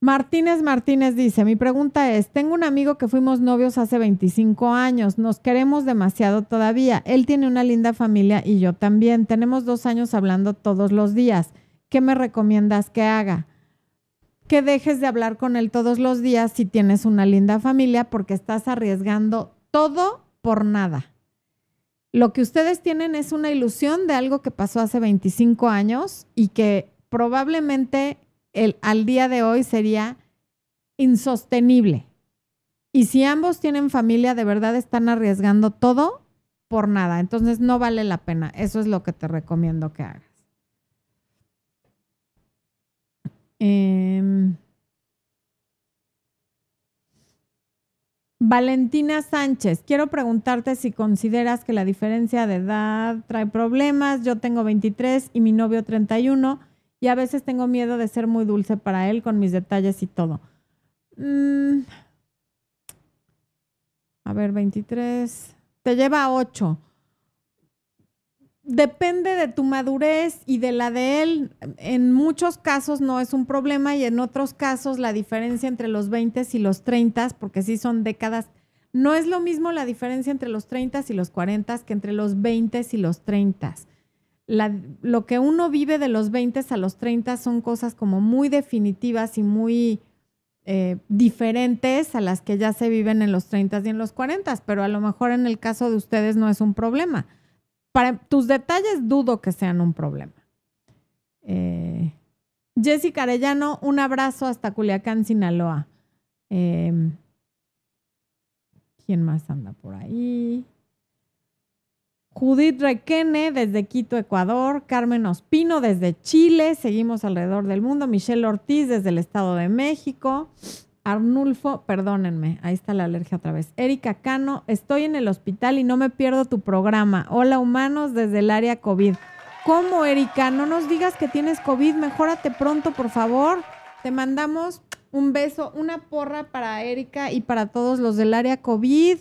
Martínez Martínez dice, mi pregunta es, tengo un amigo que fuimos novios hace 25 años, nos queremos demasiado todavía, él tiene una linda familia y yo también, tenemos dos años hablando todos los días, ¿qué me recomiendas que haga? Que dejes de hablar con él todos los días si tienes una linda familia porque estás arriesgando todo por nada. Lo que ustedes tienen es una ilusión de algo que pasó hace 25 años y que probablemente el, al día de hoy sería insostenible. Y si ambos tienen familia, de verdad están arriesgando todo por nada. Entonces no vale la pena. Eso es lo que te recomiendo que hagas. Em, Valentina Sánchez, quiero preguntarte si consideras que la diferencia de edad trae problemas. Yo tengo 23 y mi novio 31 y a veces tengo miedo de ser muy dulce para él con mis detalles y todo. Mm. A ver, 23. Te lleva 8. Depende de tu madurez y de la de él. En muchos casos no es un problema y en otros casos la diferencia entre los 20 y los 30, porque sí son décadas, no es lo mismo la diferencia entre los 30 y los 40 que entre los 20 y los 30 lo que uno vive de los 20 a los 30 son cosas como muy definitivas y muy eh, diferentes a las que ya se viven en los 30 y en los 40, pero a lo mejor en el caso de ustedes no es un problema. Para tus detalles dudo que sean un problema. Eh, Jessica Arellano, un abrazo hasta Culiacán, Sinaloa. Em, ¿Quién más anda por ahí? Judith Requene desde Quito, Ecuador, Carmen Ospino desde Chile, seguimos alrededor del mundo, Michelle Ortiz desde el Estado de México, Arnulfo, perdónenme, ahí está la alergia otra vez, Erika Cano, estoy en el hospital y no me pierdo tu programa. Hola humanos desde el área COVID. ¿Cómo, Erika? No nos digas que tienes COVID, mejórate pronto, por favor. Te mandamos un beso, una porra para Erika y para todos los del área COVID.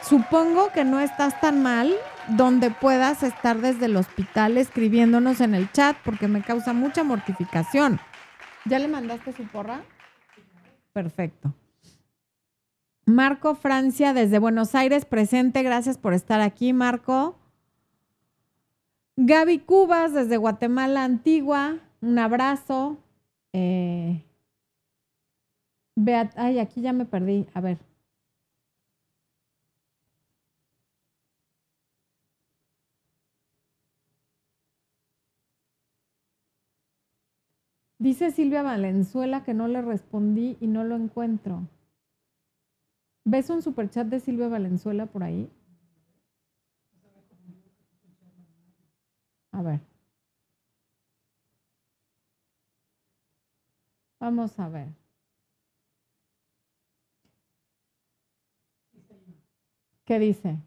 Supongo que no estás tan mal donde puedas estar desde el hospital escribiéndonos en el chat porque me causa mucha mortificación. ¿Ya le mandaste su porra? Perfecto. Marco Francia desde Buenos Aires presente. Gracias por estar aquí, Marco. Gaby Cubas desde Guatemala Antigua. Un abrazo. Eh, ay, aquí ya me perdí. A ver. Dice Silvia Valenzuela que no le respondí y no lo encuentro. ¿Ves un superchat de Silvia Valenzuela por ahí? A ver. Vamos a ver. ¿Qué dice?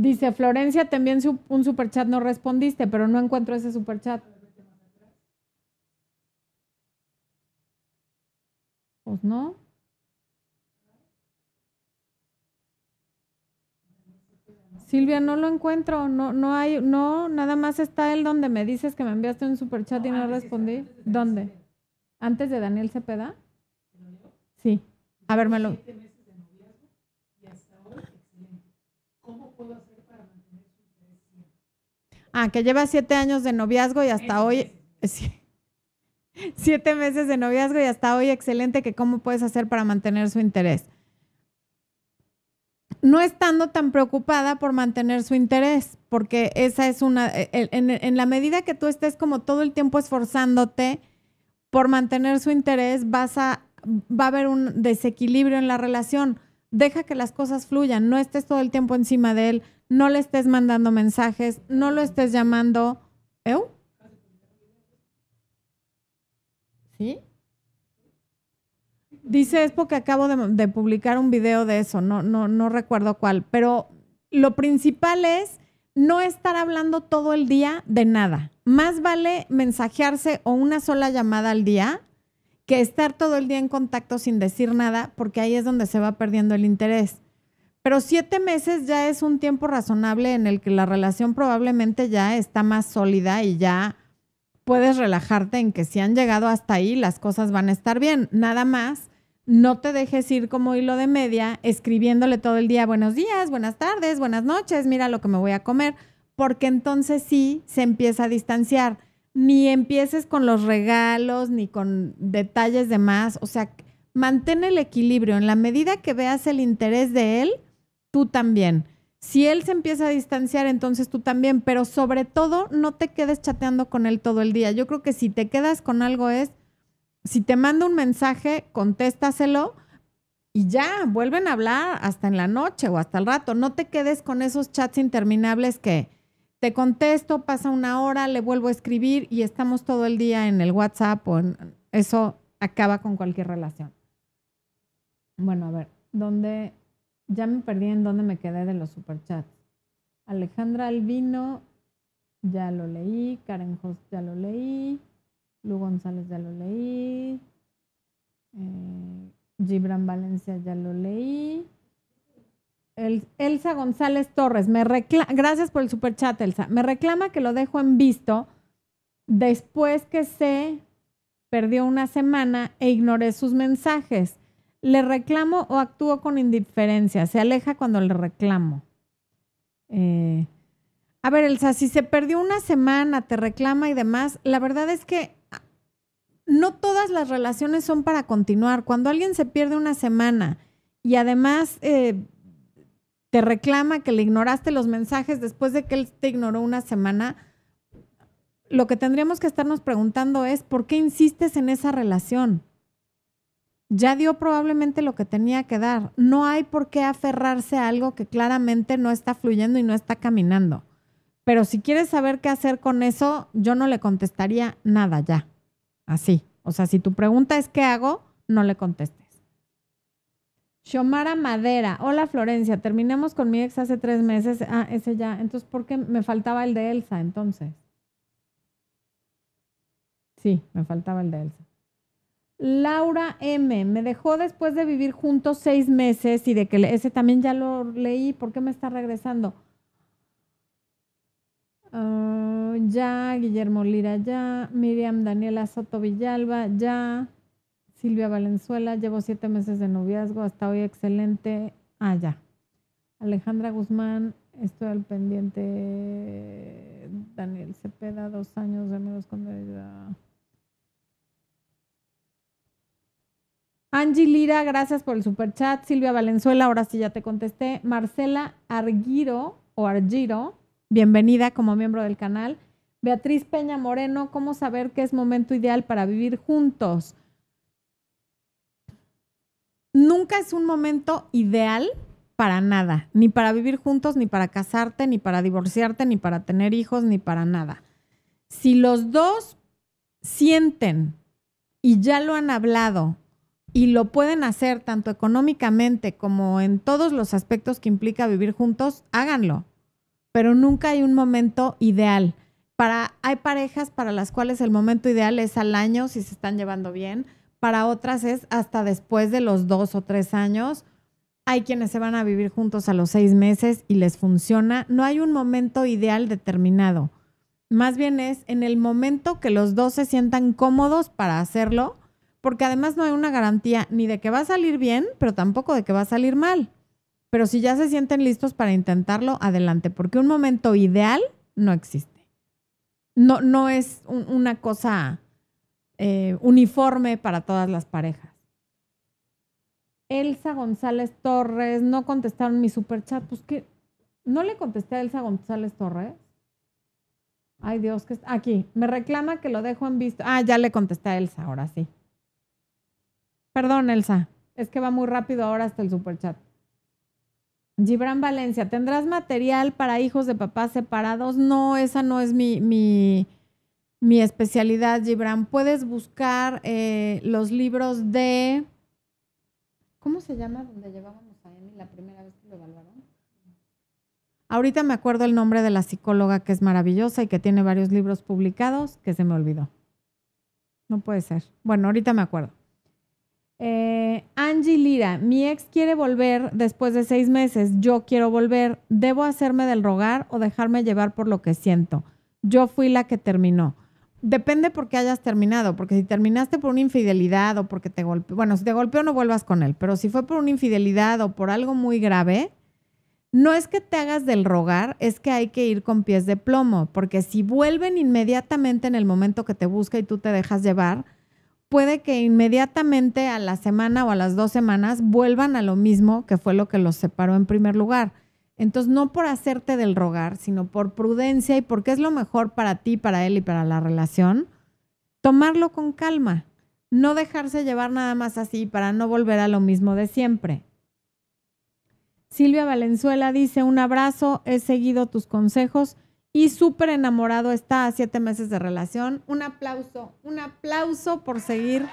Dice Florencia, también un superchat no respondiste, pero no encuentro ese superchat. Pues no. Silvia, no lo encuentro, no, no hay, no, nada más está él donde me dices que me enviaste un superchat y no respondí. ¿Dónde? ¿Antes de Daniel Cepeda? Sí. A ver, me lo... Ah, que lleva siete años de noviazgo y hasta hoy... (laughs) Siete meses de noviazgo y hasta hoy excelente que cómo puedes hacer para mantener su interés. No estando tan preocupada por mantener su interés, porque esa es una, e, e, en, en la medida que tú estés como todo el tiempo esforzándote por mantener su interés, vas a, va a haber un desequilibrio en la relación. Deja que las cosas fluyan, no estés todo el tiempo encima de él, no le estés mandando mensajes, no lo estés llamando. ¿Eu? ¿Sí? Dice es porque acabo de, publicar un video de eso, no, no, no recuerdo cuál, pero lo principal es no estar hablando todo el día de nada. Más vale mensajearse o una sola llamada al día que estar todo el día en contacto sin decir nada, porque ahí es donde se va perdiendo el interés. Pero siete meses ya es un tiempo razonable en el que la relación probablemente ya está más sólida y ya puedes relajarte en que si han llegado hasta ahí, las cosas van a estar bien. Nada más, no te dejes ir como hilo de media escribiéndole todo el día buenos días, buenas tardes, buenas noches, mira lo que me voy a comer, porque entonces sí se empieza a distanciar. Ni empieces con los regalos, ni con detalles de más. O sea, mantén el equilibrio. En la medida que veas el interés de él, tú también. Si él se empieza a distanciar, entonces tú también, pero sobre todo no te quedes chateando con él todo el día. Yo creo que si te quedas con algo es, si te manda un mensaje, contéstaselo y ya, vuelven a hablar hasta en la noche o hasta el rato. No te quedes con esos chats interminables que te contesto, pasa una hora, le vuelvo a escribir y estamos todo el día en el WhatsApp o en, eso acaba con cualquier relación. Bueno, a ver, ¿dónde ya me perdí en dónde me quedé de los superchats. Alejandra Albino, ya lo leí. Karen Host, ya lo leí. Lu González, ya lo leí. Eh, Gibran Valencia, ya lo leí. Elsa González Torres, me gracias por el superchat, Elsa. Me reclama que lo dejo en visto después que se perdió una semana e ignoré sus mensajes. ¿Le reclamo o actúo con indiferencia? Se aleja cuando le reclamo. Eh, a ver, Elsa, si se perdió una semana, te reclama y demás, la verdad es que no todas las relaciones son para continuar. Cuando alguien se pierde una semana y además eh, te reclama que le ignoraste los mensajes después de que él te ignoró una semana, lo que tendríamos que estarnos preguntando es, ¿por qué insistes en esa relación? Ya dio probablemente lo que tenía que dar. No hay por qué aferrarse a algo que claramente no está fluyendo y no está caminando. Pero si quieres saber qué hacer con eso, yo no le contestaría nada ya. Así. O sea, si tu pregunta es qué hago, no le contestes. Xiomara Madera. Hola Florencia, terminamos con mi ex hace tres meses. Ah, ese ya. Entonces, ¿por qué me faltaba el de Elsa entonces? Sí, me faltaba el de Elsa. Laura M. Me dejó después de vivir juntos seis meses y de que ese también ya lo leí. ¿Por qué me está regresando? Ah, ya, Guillermo Lira, ya. Miriam Daniela Soto Villalba, ya. Silvia Valenzuela, llevo siete meses de noviazgo, hasta hoy excelente. Ah, ya. Alejandra Guzmán, estoy al pendiente. Daniel Cepeda, dos años de amigos con Angie Lira, gracias por el super chat. Silvia Valenzuela, ahora sí ya te contesté. Marcela Arguiro o Argiro, bienvenida como miembro del canal. Beatriz Peña Moreno, ¿cómo saber qué es momento ideal para vivir juntos? Nunca es un momento ideal para nada, ni para vivir juntos, ni para casarte, ni para divorciarte, ni para tener hijos, ni para nada. Si los dos sienten y ya lo han hablado y lo pueden hacer tanto económicamente como en todos los aspectos que implica vivir juntos, háganlo. Pero nunca hay un momento ideal. Para, hay parejas para las cuales el momento ideal es al año si se están llevando bien. Para otras es hasta después de los dos o tres años. Hay quienes se van a vivir juntos a los seis meses y les funciona. No hay un momento ideal determinado. Más bien es en el momento que los dos se sientan cómodos para hacerlo porque además no hay una garantía ni de que va a salir bien, pero tampoco de que va a salir mal. Pero si ya se sienten listos para intentarlo, adelante, porque un momento ideal no existe. No, no es una cosa eh, uniforme para todas las parejas. Elsa González Torres, no contestaron mi superchat, pues que no le contesté a Elsa González Torres. Ay Dios, que está aquí. Me reclama que lo dejo en visto. Ah, ya le contesté a Elsa, ahora sí. Perdón, Elsa. Es que va muy rápido ahora hasta el superchat. Gibran Valencia, ¿tendrás material para hijos de papás separados? No, esa no es mi, mi, mi especialidad, Gibran. Puedes buscar eh, los libros de... ¿Cómo se llama donde llevábamos a Emi la primera vez que lo evaluaron? Ahorita me acuerdo el nombre de la psicóloga que es maravillosa y que tiene varios libros publicados que se me olvidó. No puede ser. Bueno, ahorita me acuerdo. Eh, Angie Lira, mi ex quiere volver después de seis meses. Yo quiero volver. ¿Debo hacerme del rogar o dejarme llevar por lo que siento? Yo fui la que terminó. Depende por qué hayas terminado, porque si terminaste por una infidelidad o porque te golpeó, bueno, si te golpeó no vuelvas con él, pero si fue por una infidelidad o por algo muy grave, no es que te hagas del rogar, es que hay que ir con pies de plomo, porque si vuelven inmediatamente en el momento que te busca y tú te dejas llevar, puede que inmediatamente a la semana o a las dos semanas vuelvan a lo mismo que fue lo que los separó en primer lugar. Entonces, no por hacerte del rogar, sino por prudencia y porque es lo mejor para ti, para él y para la relación, tomarlo con calma, no dejarse llevar nada más así para no volver a lo mismo de siempre. Silvia Valenzuela dice, un abrazo, he seguido tus consejos y súper enamorado está a siete meses de relación. Un aplauso, un aplauso por seguir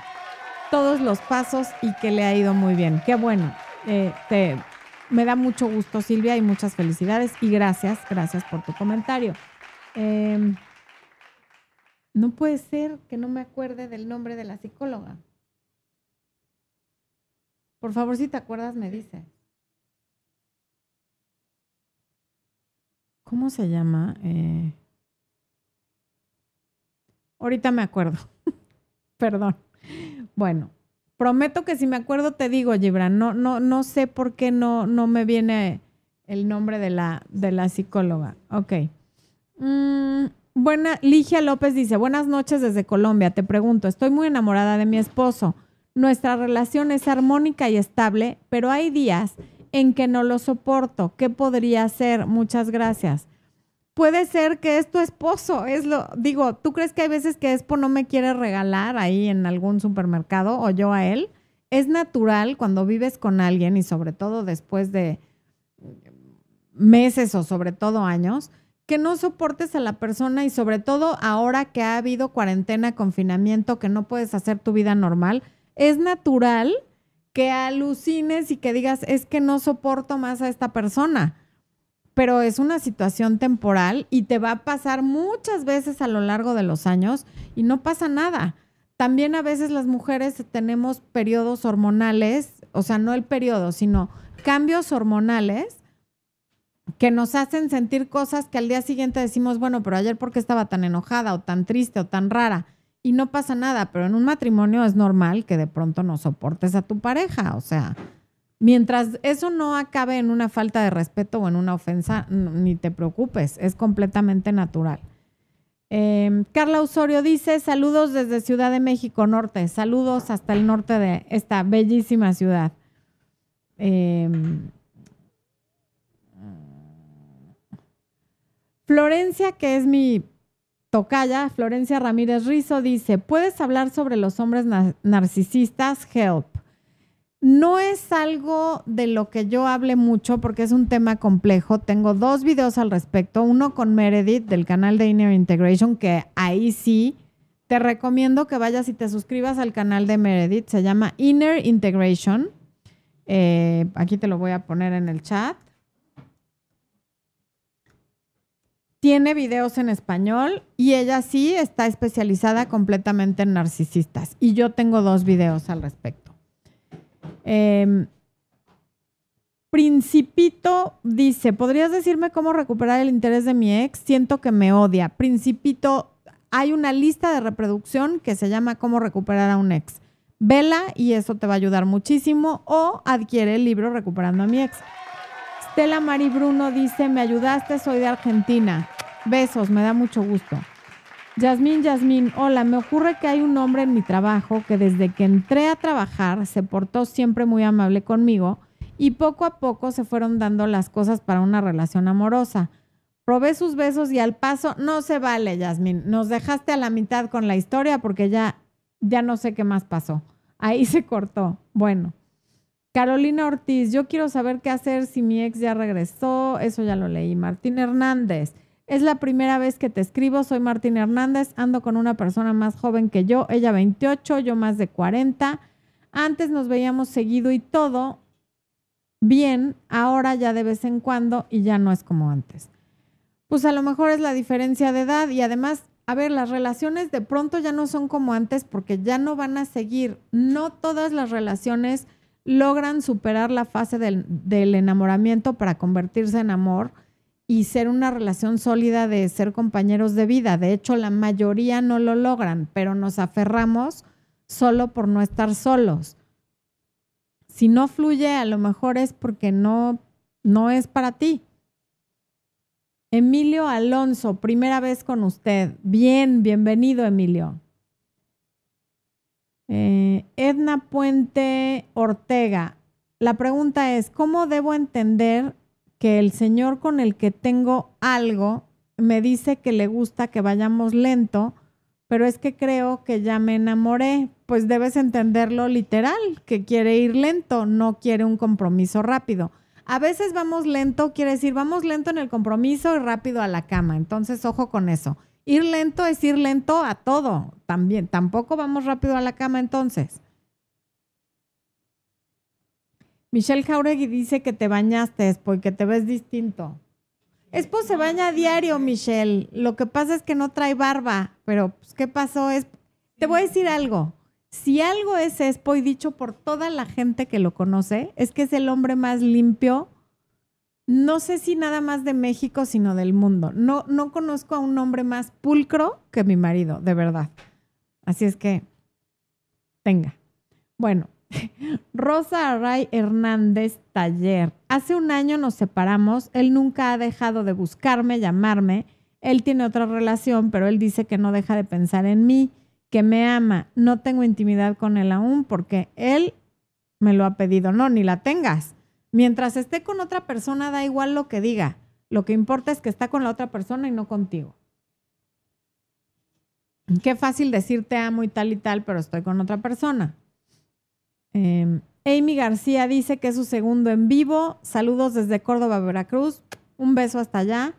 todos los pasos y que le ha ido muy bien. Qué bueno. Eh, me da mucho gusto, Silvia, y muchas felicidades. Y gracias, gracias por tu comentario. Em, no puede ser que no me acuerde del nombre de la psicóloga. Por favor, si te acuerdas, me dices. ¿Cómo se llama? Eh, ahorita me acuerdo. (laughs) Perdón. Bueno, prometo que si me acuerdo te digo, Gibran. No, no, no sé por qué no, no me viene el nombre de la, de la psicóloga. Ok. Mm, buena, Ligia López dice, buenas noches desde Colombia. Te pregunto, estoy muy enamorada de mi esposo. Nuestra relación es armónica y estable, pero hay días en que no lo soporto. ¿Qué podría hacer? Muchas gracias. Puede ser que es tu esposo, es lo, digo, ¿tú crees que hay veces que Expo no me quiere regalar ahí en algún supermercado o yo a él? Es natural cuando vives con alguien y sobre todo después de meses o sobre todo años, que no soportes a la persona y sobre todo ahora que ha habido cuarentena, confinamiento, que no puedes hacer tu vida normal, es natural que alucines y que digas, es que no soporto más a esta persona. Pero es una situación temporal y te va a pasar muchas veces a lo largo de los años y no pasa nada. También a veces las mujeres tenemos periodos hormonales, o sea, no el periodo, sino cambios hormonales que nos hacen sentir cosas que al día siguiente decimos, bueno, pero ayer porque estaba tan enojada o tan triste o tan rara y no pasa nada, pero en un matrimonio es normal que de pronto no soportes a tu pareja, o sea, mientras eso no acabe en una falta de respeto o en una ofensa, ni te preocupes, es completamente natural. Em, Carla Osorio dice, saludos desde Ciudad de México Norte, saludos hasta el norte de esta bellísima ciudad. Em, Florencia, que es mi Tocaya, Florencia Ramírez Rizo, dice, ¿puedes hablar sobre los hombres narcisistas? Help. No es algo de lo que yo hable mucho porque es un tema complejo. Tengo dos videos al respecto, uno con Meredith del canal de Inner Integration, que ahí sí te recomiendo que vayas y te suscribas al canal de Meredith. Se llama Inner Integration. Eh, aquí te lo voy a poner en el chat. Tiene videos en español y ella sí está especializada completamente en narcisistas. Y yo tengo dos videos al respecto. Em, Principito dice, ¿podrías decirme cómo recuperar el interés de mi ex? Siento que me odia. Principito, hay una lista de reproducción que se llama cómo recuperar a un ex. Vela y eso te va a ayudar muchísimo o adquiere el libro Recuperando a mi ex. Stella Mari Bruno dice, me ayudaste, soy de Argentina. Besos, me da mucho gusto. Yasmín, Yasmín, hola, me ocurre que hay un hombre en mi trabajo que desde que entré a trabajar se portó siempre muy amable conmigo y poco a poco se fueron dando las cosas para una relación amorosa. Probé sus besos y al paso no se vale, Yasmín. Nos dejaste a la mitad con la historia porque ya, ya no sé qué más pasó. Ahí se cortó. Bueno. Carolina Ortiz, yo quiero saber qué hacer si mi ex ya regresó. Eso ya lo leí. Martín Hernández. Es la primera vez que te escribo, soy Martín Hernández, ando con una persona más joven que yo, ella 28, yo más de 40. Antes nos veíamos seguido y todo bien, ahora ya de vez en cuando y ya no es como antes. Pues a lo mejor es la diferencia de edad y además, a ver, las relaciones de pronto ya no son como antes porque ya no van a seguir. No todas las relaciones logran superar la fase del, enamoramiento para convertirse en amor y ser una relación sólida de ser compañeros de vida. De hecho, la mayoría no lo logran, pero nos aferramos solo por no estar solos. Si no fluye, a lo mejor es porque no, no es para ti. Emilio Alonso, primera vez con usted. Bien, bienvenido, Emilio. Eh, Edna Puente Ortega, la pregunta es, ¿cómo debo entender que el señor con el que tengo algo me dice que le gusta que vayamos lento, pero es que creo que ya me enamoré. Pues debes entenderlo literal, que quiere ir lento, no quiere un compromiso rápido. A veces vamos lento, quiere decir, vamos lento en el compromiso y rápido a la cama. Entonces, ojo con eso. Ir lento es ir lento a todo. También, tampoco vamos rápido a la cama entonces. Michelle Jauregui dice que te bañaste, porque te ves distinto. Espo se baña a diario, Michelle. Lo que pasa es que no trae barba, pero pues, ¿qué pasó? Es, te voy a decir algo. Si algo es Espo y dicho por toda la gente que lo conoce, es que es el hombre más limpio, no sé si nada más de México, sino del mundo. No, no conozco a un hombre más pulcro que mi marido, de verdad. Así es que, tenga. Bueno, (laughs) Rosa Array Hernández Taller. Hace un año nos separamos. Él nunca ha dejado de buscarme, llamarme. Él tiene otra relación, pero él dice que no deja de pensar en mí, que me ama. No tengo intimidad con él aún porque él me lo ha pedido. No, ni la tengas. Mientras esté con otra persona, da igual lo que diga. Lo que importa es que está con la otra persona y no contigo. Qué fácil decir te amo y tal y tal, pero estoy con otra persona. Em, Amy García dice que es su segundo en vivo. Saludos desde Córdoba, Veracruz. Un beso hasta allá.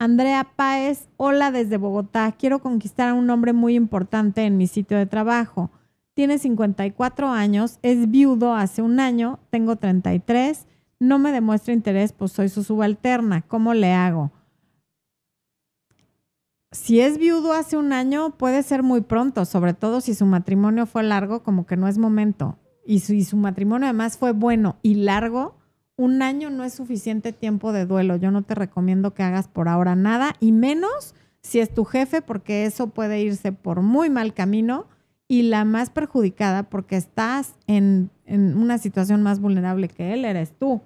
Andrea Páez, hola desde Bogotá. Quiero conquistar a un hombre muy importante en mi sitio de trabajo. Tiene 54 años, es viudo hace un año, tengo 33. No me demuestra interés, pues soy su subalterna. ¿Cómo le hago? Si es viudo hace un año, puede ser muy pronto, sobre todo si su matrimonio fue largo, como que no es momento y su, matrimonio además fue bueno y largo, un año no es suficiente tiempo de duelo. Yo no te recomiendo que hagas por ahora nada y menos si es tu jefe porque eso puede irse por muy mal camino y la más perjudicada porque estás en una situación más vulnerable que él, eres tú.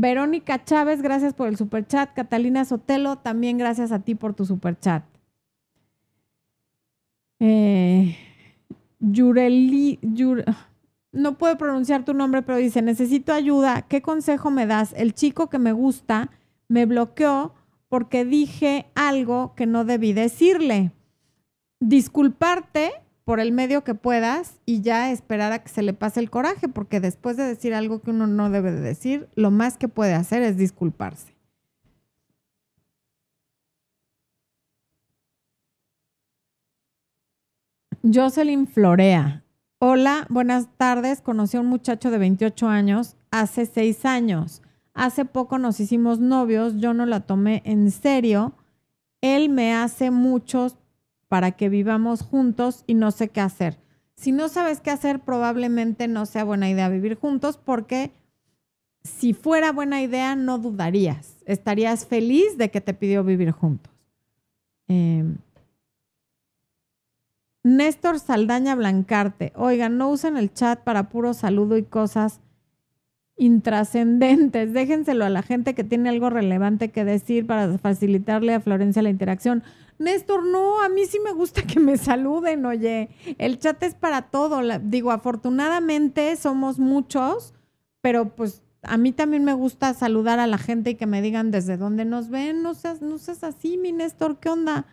Verónica Chávez, gracias por el superchat. Catalina Sotelo, también gracias a ti por tu superchat. Eh, Yureli, no puedo pronunciar tu nombre, pero dice, necesito ayuda, ¿qué consejo me das? El chico que me gusta me bloqueó porque dije algo que no debí decirle. Disculparte por el medio que puedas y ya esperar a que se le pase el coraje, porque después de decir algo que uno no debe de decir, lo más que puede hacer es disculparse. Jocelyn Florea, Hola, buenas tardes. Conocí a un muchacho de 28 años hace seis años. Hace poco nos hicimos novios, yo no la tomé en serio. Él me hace muchos para que vivamos juntos y no sé qué hacer. Si no sabes qué hacer, probablemente no sea buena idea vivir juntos porque si fuera buena idea, no dudarías. Estarías feliz de que te pidió vivir juntos. Eh, Néstor Saldaña Blancarte. Oigan, no usen el chat para puro saludo y cosas intrascendentes. Déjenselo a la gente que tiene algo relevante que decir para facilitarle a Florencia la interacción. Néstor, no, a mí sí me gusta que me saluden, oye. El chat es para todo. digo, afortunadamente somos muchos, pero pues a mí también me gusta saludar a la gente y que me digan desde dónde nos ven. No seas, no seas así, mi Néstor, ¿qué onda?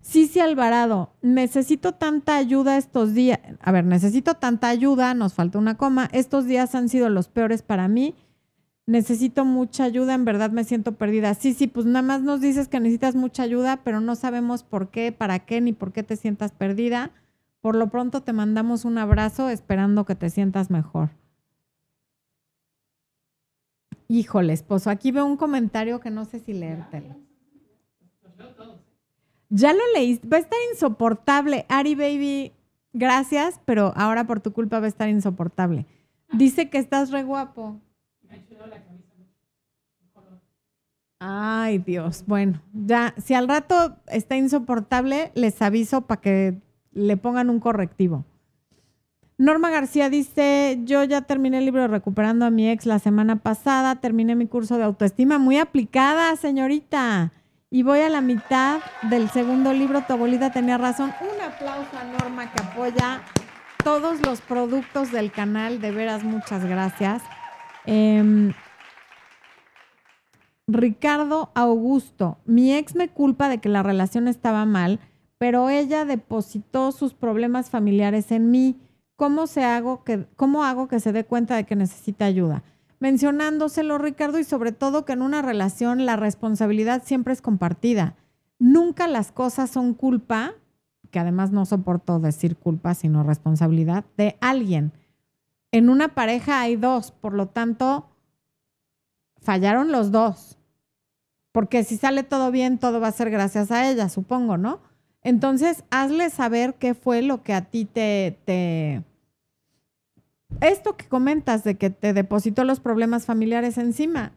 Sí, Alvarado, necesito tanta ayuda estos días. A ver, necesito tanta ayuda, nos falta una coma. Estos días han sido los peores para mí. Necesito mucha ayuda, en verdad me siento perdida. Sí, sí, pues nada más nos dices que necesitas mucha ayuda, pero no sabemos por qué, para qué, ni por qué te sientas perdida. Por lo pronto te mandamos un abrazo esperando que te sientas mejor. Híjole, esposo, aquí veo un comentario que no sé si leértelo. Ya lo leíste, va a estar insoportable. Ari Baby, gracias, pero ahora por tu culpa va a estar insoportable. Dice que estás re guapo. Ay, Dios. Bueno, ya, si al rato está insoportable, les aviso para que le pongan un correctivo. Norma García dice, yo ya terminé el libro Recuperando a mi ex la semana pasada, terminé mi curso de autoestima, muy aplicada, señorita. Y voy a la mitad del segundo libro, tu abuelita tenía razón. Un aplauso a Norma que apoya todos los productos del canal, de veras, muchas gracias. Em, Ricardo Augusto, mi ex me culpa de que la relación estaba mal, pero ella depositó sus problemas familiares en mí ¿Cómo, se hago que, ¿Cómo hago que se dé cuenta de que necesita ayuda? Mencionándoselo, Ricardo, y sobre todo que en una relación la responsabilidad siempre es compartida. Nunca las cosas son culpa, que además no soporto decir culpa, sino responsabilidad, de alguien. En una pareja hay dos, por lo tanto, fallaron los dos. Porque si sale todo bien, todo va a ser gracias a ella, supongo, ¿no? Entonces, hazle saber qué fue lo que a ti te, te... Esto que comentas de que te depositó los problemas familiares encima,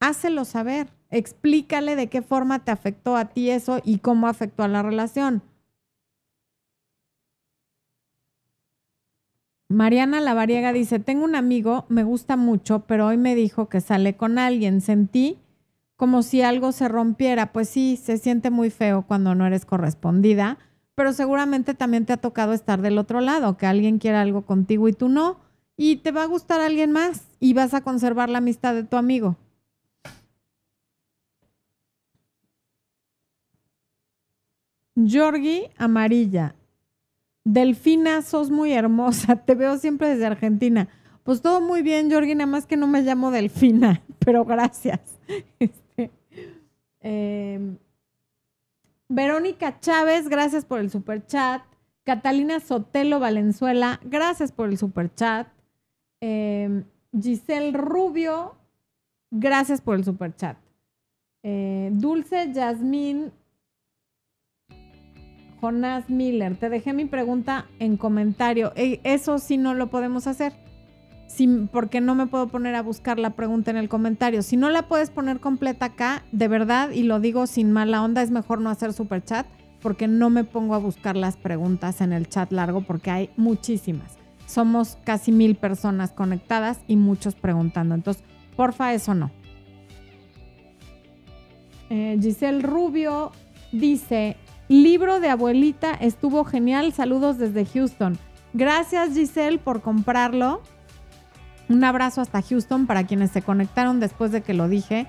hácelo saber. Explícale de qué forma te afectó a ti eso y cómo afectó a la relación. Mariana Lavariega dice, tengo un amigo, me gusta mucho, pero hoy me dijo que sale con alguien. Sentí como si algo se rompiera. Pues sí, se siente muy feo cuando no eres correspondida, pero seguramente también te ha tocado estar del otro lado, que alguien quiera algo contigo y tú no, y te va a gustar alguien más y vas a conservar la amistad de tu amigo. Yorgi Amarilla. Delfina, sos muy hermosa. (laughs) Te veo siempre desde Argentina. Pues todo muy bien, Yorgi, nada más que no me llamo Delfina, (laughs) pero gracias. (laughs) Em, Verónica Chávez, gracias por el super chat. Catalina Sotelo Valenzuela, gracias por el super chat. Em, Giselle Rubio, gracias por el super chat. Eh, Dulce Yasmín Jonás Miller, te dejé mi pregunta en comentario. E, eso sí no lo podemos hacer porque no me puedo poner a buscar la pregunta en el comentario. Si no la puedes poner completa acá, de verdad, y lo digo sin mala onda, es mejor no hacer super chat porque no me pongo a buscar las preguntas en el chat largo porque hay muchísimas. Somos casi mil personas conectadas y muchos preguntando. Entonces, porfa, eso no. Eh, Giselle Rubio dice, libro de abuelita estuvo genial, saludos desde Houston. Gracias Giselle por comprarlo. Un abrazo hasta Houston para quienes se conectaron después de que lo dije.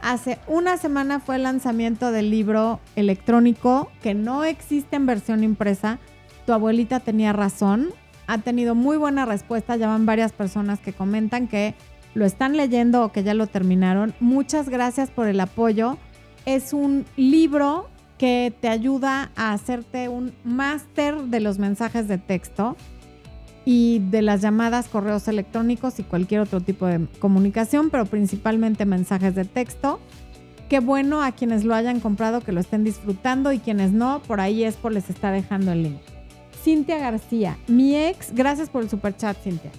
Hace una semana fue el lanzamiento del libro electrónico que no existe en versión impresa. Tu abuelita tenía razón. Ha tenido muy buena respuesta. Ya van varias personas que comentan que lo están leyendo o que ya lo terminaron. Muchas gracias por el apoyo. Es un libro que te ayuda a hacerte un máster de los mensajes de texto y de las llamadas, correos electrónicos y cualquier otro tipo de comunicación, pero principalmente mensajes de texto. Qué bueno a quienes lo hayan comprado que lo estén disfrutando y quienes no, por ahí es por les está dejando el link. Cintia García, mi ex, gracias por el super chat, Cintia.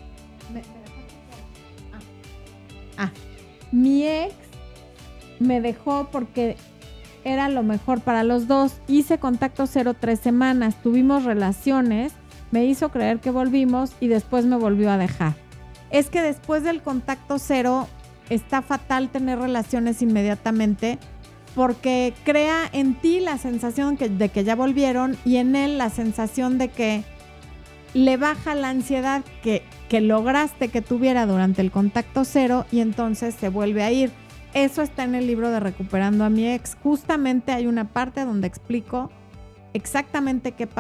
Ah, ah, mi ex me dejó porque era lo mejor para los dos. Hice contacto cero tres semanas, tuvimos relaciones, me hizo creer que volvimos y después me volvió a dejar. Es que después del contacto cero está fatal tener relaciones inmediatamente porque crea en ti la sensación de que ya volvieron y en él la sensación de que le baja la ansiedad que, que lograste que tuviera durante el contacto cero y entonces se vuelve a ir. Eso está en el libro de Recuperando a mi ex. Justamente hay una parte donde explico exactamente qué pasa